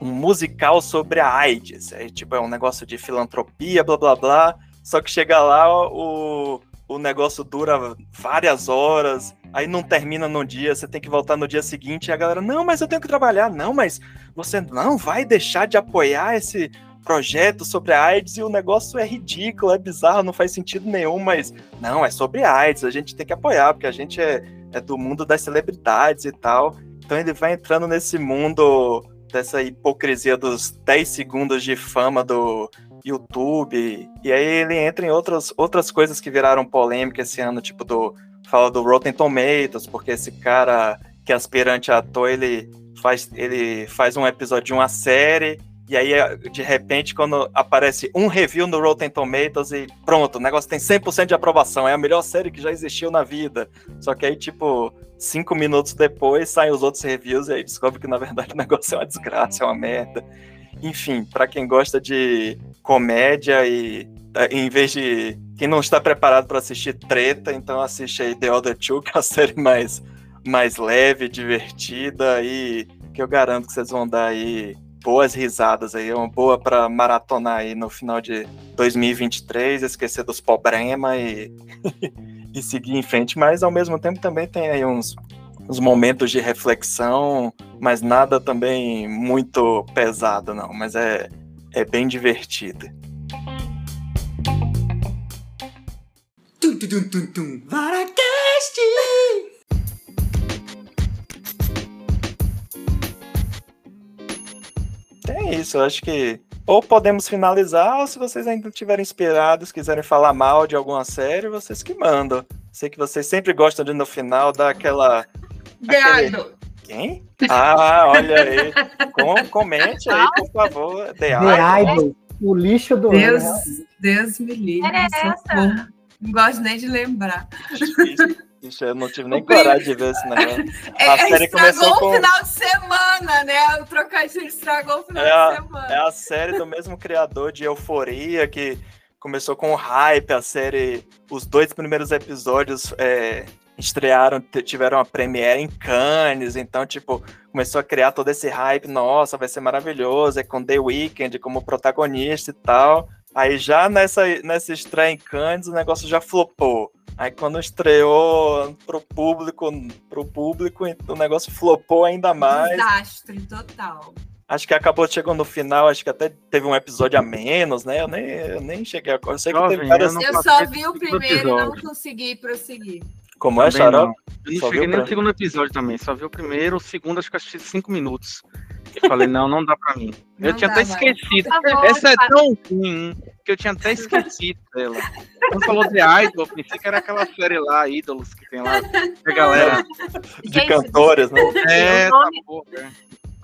um musical sobre a AIDS, é, tipo, é um negócio de filantropia, blá blá blá, só que chega lá, o, o negócio dura várias horas, aí não termina no dia, você tem que voltar no dia seguinte, e a galera, não, mas eu tenho que trabalhar, não, mas você não vai deixar de apoiar esse projeto sobre a AIDS. E o negócio é ridículo, é bizarro, não faz sentido nenhum, mas não, é sobre AIDS, a gente tem que apoiar, porque a gente é, é do mundo das celebridades e tal. Então ele vai entrando nesse mundo dessa hipocrisia dos 10 segundos de fama do YouTube. E aí ele entra em outras, outras coisas que viraram polêmica esse ano, tipo do. Fala do Rotten Tomatoes, porque esse cara que é aspirante ator, ele faz, ele faz um episódio de uma série e aí, de repente, quando aparece um review no Rotten Tomatoes e pronto, o negócio tem 100% de aprovação, é a melhor série que já existiu na vida. Só que aí, tipo, cinco minutos depois, saem os outros reviews e aí descobre que, na verdade, o negócio é uma desgraça, é uma merda. Enfim, para quem gosta de comédia e é, em vez de quem não está preparado para assistir treta, então assiste aí The Other Two, que é a série mais, mais leve, divertida e que eu garanto que vocês vão dar aí boas risadas aí, uma boa para maratonar aí no final de 2023, esquecer dos problemas e, e seguir em frente, mas ao mesmo tempo também tem aí uns, uns momentos de reflexão, mas nada também muito pesado não, mas é, é bem divertido. Tum, tum, tum, tum, Varacast! Isso, eu acho que ou podemos finalizar, ou se vocês ainda estiverem inspirados, quiserem falar mal de alguma série, vocês que mandam. Sei que vocês sempre gostam de no final dar aquela. The aquele... Idol. Quem? Ah, olha aí. Com, comente aí, por favor. The, The Idol. Idol. O lixo do Deus, Deus me livre. É essa. Não gosto nem de lembrar. Difícil. Eu não tive nem coragem de ver esse negócio. É, a série começou com... o final de semana, né? O trocadilho estragou o final é a, de semana. É a série do mesmo criador de Euforia, que começou com hype, a série... Os dois primeiros episódios é, estrearam, tiveram a premiere em Cannes, então, tipo, começou a criar todo esse hype, nossa, vai ser maravilhoso, é com The Weeknd como protagonista e tal. Aí já nessa, nessa estreia em Cannes, o negócio já flopou. Aí quando estreou pro público, pro público, o negócio flopou ainda mais. Desastre total. Acho que acabou chegando no final, acho que até teve um episódio a menos, né? Eu nem, eu nem cheguei a. Eu sei que Jovem, teve várias. Eu, eu só vi o primeiro e não consegui prosseguir. Como é, Xarope? Eu não só cheguei nem no segundo episódio também, só vi o primeiro, o segundo acho que assisti cinco minutos. Eu falei, não, não dá pra mim. Não eu tinha até esquecido. Essa é tão ruim que eu tinha até esquecido dela. Quando falou de Idol, eu pensei que era aquela série lá, Ídolos, que tem lá, a galera. De Gente, cantores, né? É, o nome, tá porra.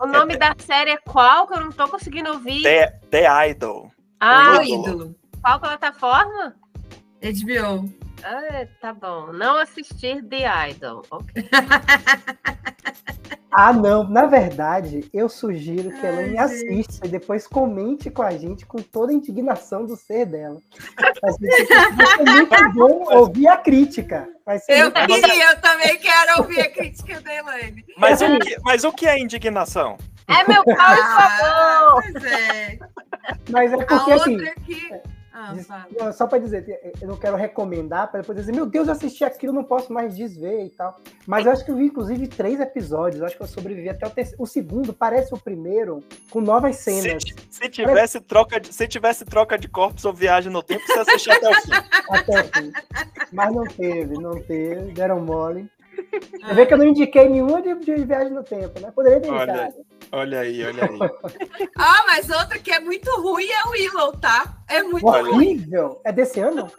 O nome é, da série é qual? Que eu não tô conseguindo ouvir. The, The Idol. Ah, o ídolo. Qual plataforma? HBO. Ah, tá bom. Não assistir The Idol. Ok. Ah, não. Na verdade, eu sugiro que ela me assista e depois comente com a gente com toda a indignação do ser dela. Vai ser muito bom ouvir a crítica. eu queria, eu também quero ouvir a crítica da Elaine. Mas o que, mas o que é indignação? É meu pau ah, Pois é. Mas é porque a assim. Que... Ah, só para dizer, eu não quero recomendar para depois dizer, meu Deus, eu assisti aquilo, não posso mais desver e tal. Mas eu acho que eu vi, inclusive, três episódios. Eu acho que eu sobrevivi até o terceiro. O segundo parece o primeiro, com novas cenas. Se, se tivesse, parece... troca de, se tivesse troca de corpos ou viagem no tempo, você assistia até o fim. Até o fim. Mas não teve, não teve. Deram mole. Você vê que eu não indiquei nenhuma de, de viagem no tempo, né? Poderia ter olha, olha aí, olha aí. ah, mas outra que é muito ruim é o Willow, tá? É muito horrível. ruim. É desse ano?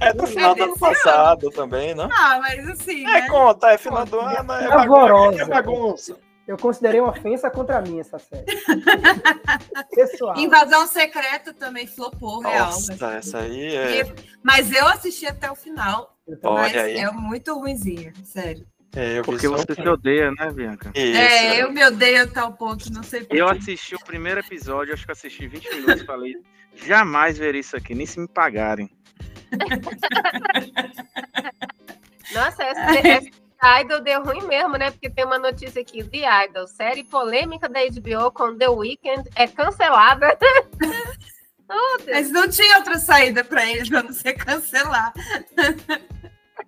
É do final é do ano passado também, né? Ah, mas assim. É, né? conta, é final do ano, é, bagunça, é bagunça. Eu considerei uma ofensa contra mim essa série. Pessoal. Invasão Secreta também flopou, Nossa, real. essa aí é. Mas eu assisti até o final. Olha aí. É muito ruimzinha, sério. É, Porque você se odeia, né, Bianca? Isso. É, eu me odeio a tal ponto, não sei porquê. Eu assisti o primeiro episódio, acho que assisti 20 minutos e falei, jamais ver isso aqui, nem se me pagarem. Nossa, essa, essa Idol deu ruim mesmo, né? Porque tem uma notícia aqui, The Idol, série polêmica da HBO com The Weeknd é cancelada. oh, Mas não tinha outra saída para eles a não ser cancelar.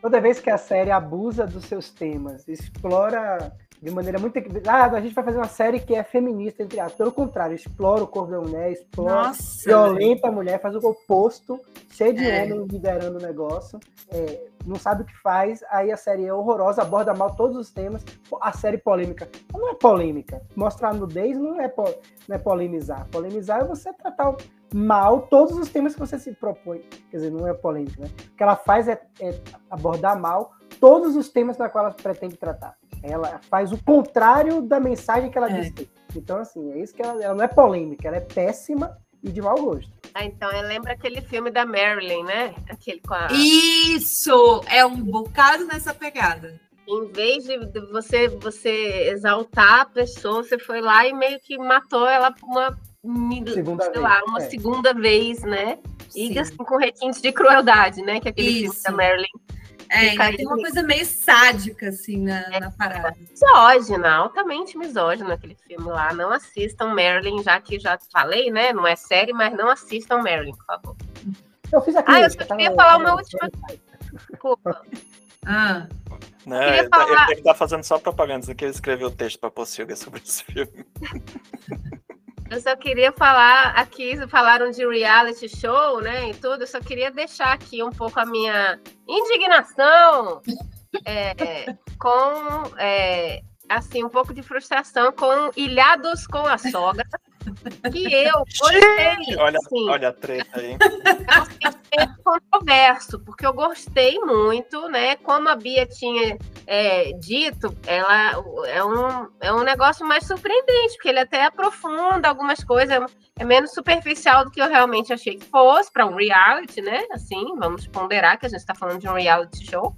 Toda vez que a série abusa dos seus temas, explora de maneira muito. Ah, a gente vai fazer uma série que é feminista, entre aspas. Pelo contrário, explora o corpo da mulher, explora, Nossa, violenta a mulher, faz o oposto, cheio de É. liderando o negócio, é, não sabe o que faz, aí a série é horrorosa, aborda mal todos os temas. A série polêmica não é polêmica. Mostrar nudez não é, po- não é polemizar. Polemizar é você tratar mal todos os temas que você se propõe. Quer dizer, não é polêmica, né? O que ela faz é, é abordar mal todos os temas da qual ela pretende tratar. Ela faz o contrário da mensagem que ela É. diz ter. Então, assim, é isso que ela, ela não é polêmica, ela é péssima e de mau gosto. Ah, então, eu lembro aquele filme da Marilyn, né? Aquele com a... Isso! É um bocado nessa pegada. Em vez de você, você exaltar a pessoa, você foi lá e meio que matou ela uma, mil- Segunda sei vez, lá, uma é. segunda vez, né? Sim. E assim, com requinte de crueldade, né? Que é aquele filme Isso. da Marilyn. É, ainda tem uma coisa meio sádica, assim, na, na parada. Misógina, altamente misógina aquele filme lá. Não assistam Marilyn, já que já falei, né? Não é série, mas não assistam Marilyn, por favor. Eu fiz aqui. Ah, eu só queria falar uma última- Desculpa. Ah, Né? queria Ele, tá, falar- ele tá fazendo só propaganda, aqui ele escreveu o texto pra Pocilga sobre esse filme. Eu só queria falar aqui, falaram de reality show, né, e tudo, eu só queria deixar aqui um pouco a minha indignação é, com, é, assim, um pouco de frustração com Ilhados com a Sogra, que eu gostei, Olha, assim, olha a treta aí. é um sentimento controverso, porque eu gostei muito, né? Como a Bia tinha é, dito, ela é um, é um negócio mais surpreendente, porque ele até aprofunda algumas coisas, é menos superficial do que eu realmente achei que fosse para um reality, né? Assim, vamos ponderar que a gente está falando de um reality show.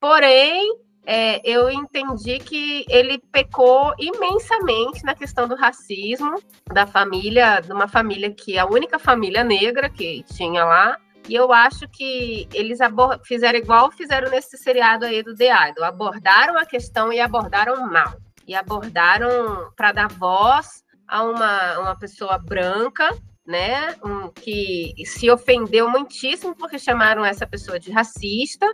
Porém, é, eu entendi que ele pecou imensamente na questão do racismo da família, de uma família que é a única família negra que tinha lá. E eu acho que eles fizeram igual fizeram nesse seriado aí do The Idol. Abordaram a questão e abordaram mal. E abordaram para dar voz a uma, uma pessoa branca, né? um- que se ofendeu muitíssimo porque chamaram essa pessoa de racista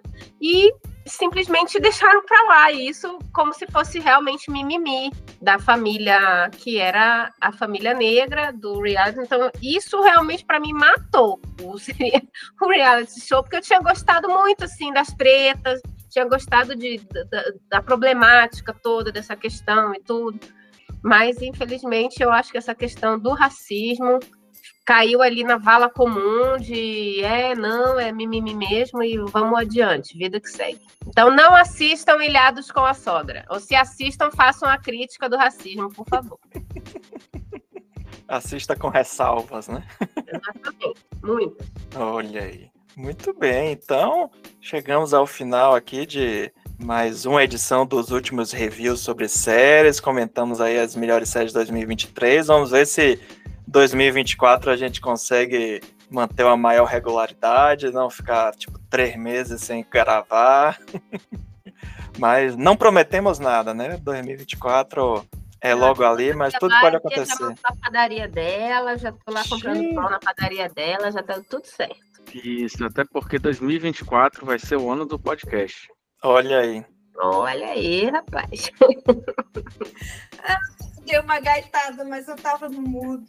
e simplesmente deixaram para lá isso como se fosse realmente mimimi da família que era a família negra do reality. Então, isso realmente para mim matou o, reality show, porque eu tinha gostado muito assim das tretas, tinha gostado de, da, da problemática toda dessa questão e tudo. Mas, infelizmente, eu acho que essa questão do racismo caiu ali na vala comum de é, não, é mimimi mesmo e vamos adiante, vida que segue. Então não assistam Ilhados com a Sogra. Ou se assistam, façam a crítica do racismo, por favor. Assista com ressalvas, né? Exatamente. Muito. Olha aí. Muito bem, então chegamos ao final aqui de mais uma edição dos últimos reviews sobre séries. Comentamos aí as melhores séries de 2023. Vamos ver se 2024 a gente consegue manter uma maior regularidade, não ficar tipo três meses sem gravar. Mas não prometemos nada, né? 2024 é logo ali, mas tudo Vai, pode Já acontecer. montou a padaria dela, já tô lá comprando Sim. pão na padaria dela, já tá tudo certo. Isso, até porque 2024 vai ser o ano do podcast. Olha aí. Olha aí, rapaz. deu uma gaitada, mas eu tava no mudo.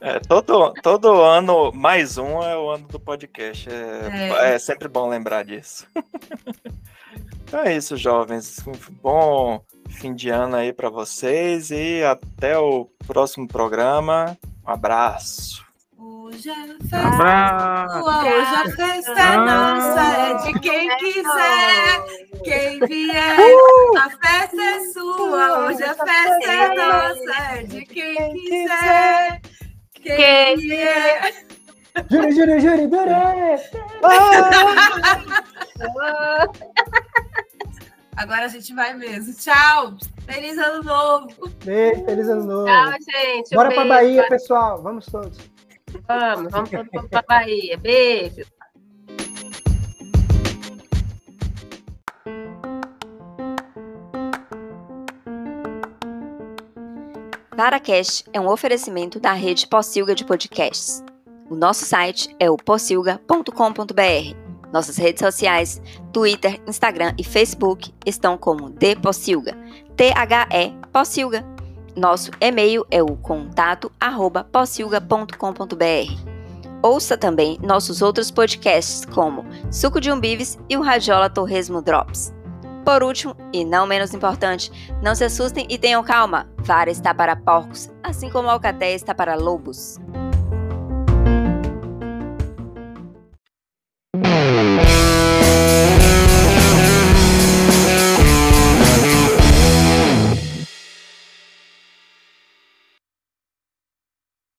É, todo, todo ano, mais um é o ano do podcast. É, É. é sempre bom lembrar disso. então é isso, jovens. Um bom fim de ano aí para vocês e até o próximo programa. Um abraço. Hoje é festa. Sua, Hoje a festa é nossa, é de quem quiser. Quem vier, a festa é sua. Hoje a festa é nossa, é de quem quiser. Quem vier. Júri, júri, júri, durê! Agora a gente vai mesmo. Tchau. Feliz ano novo. Beijo, feliz ano novo. Tchau, gente. Um Bora pra beijo. Bahia, pessoal. Vamos todos. Vamos, vamos todo mundo pra Bahia. Beijo. VaraCast é um oferecimento da rede Pocilga de podcasts. O nosso site é o pocilga.com.br. Nossas redes sociais, Twitter, Instagram e Facebook estão como The Possilga, T-H-E Possilga. Nosso e-mail é o contato@possilga.com.br. Ouça também nossos outros podcasts como Suco de Umbives e o Radiola Torresmo Drops. Por último, e não menos importante, não se assustem e tenham calma. Vara está para porcos, assim como a está para lobos.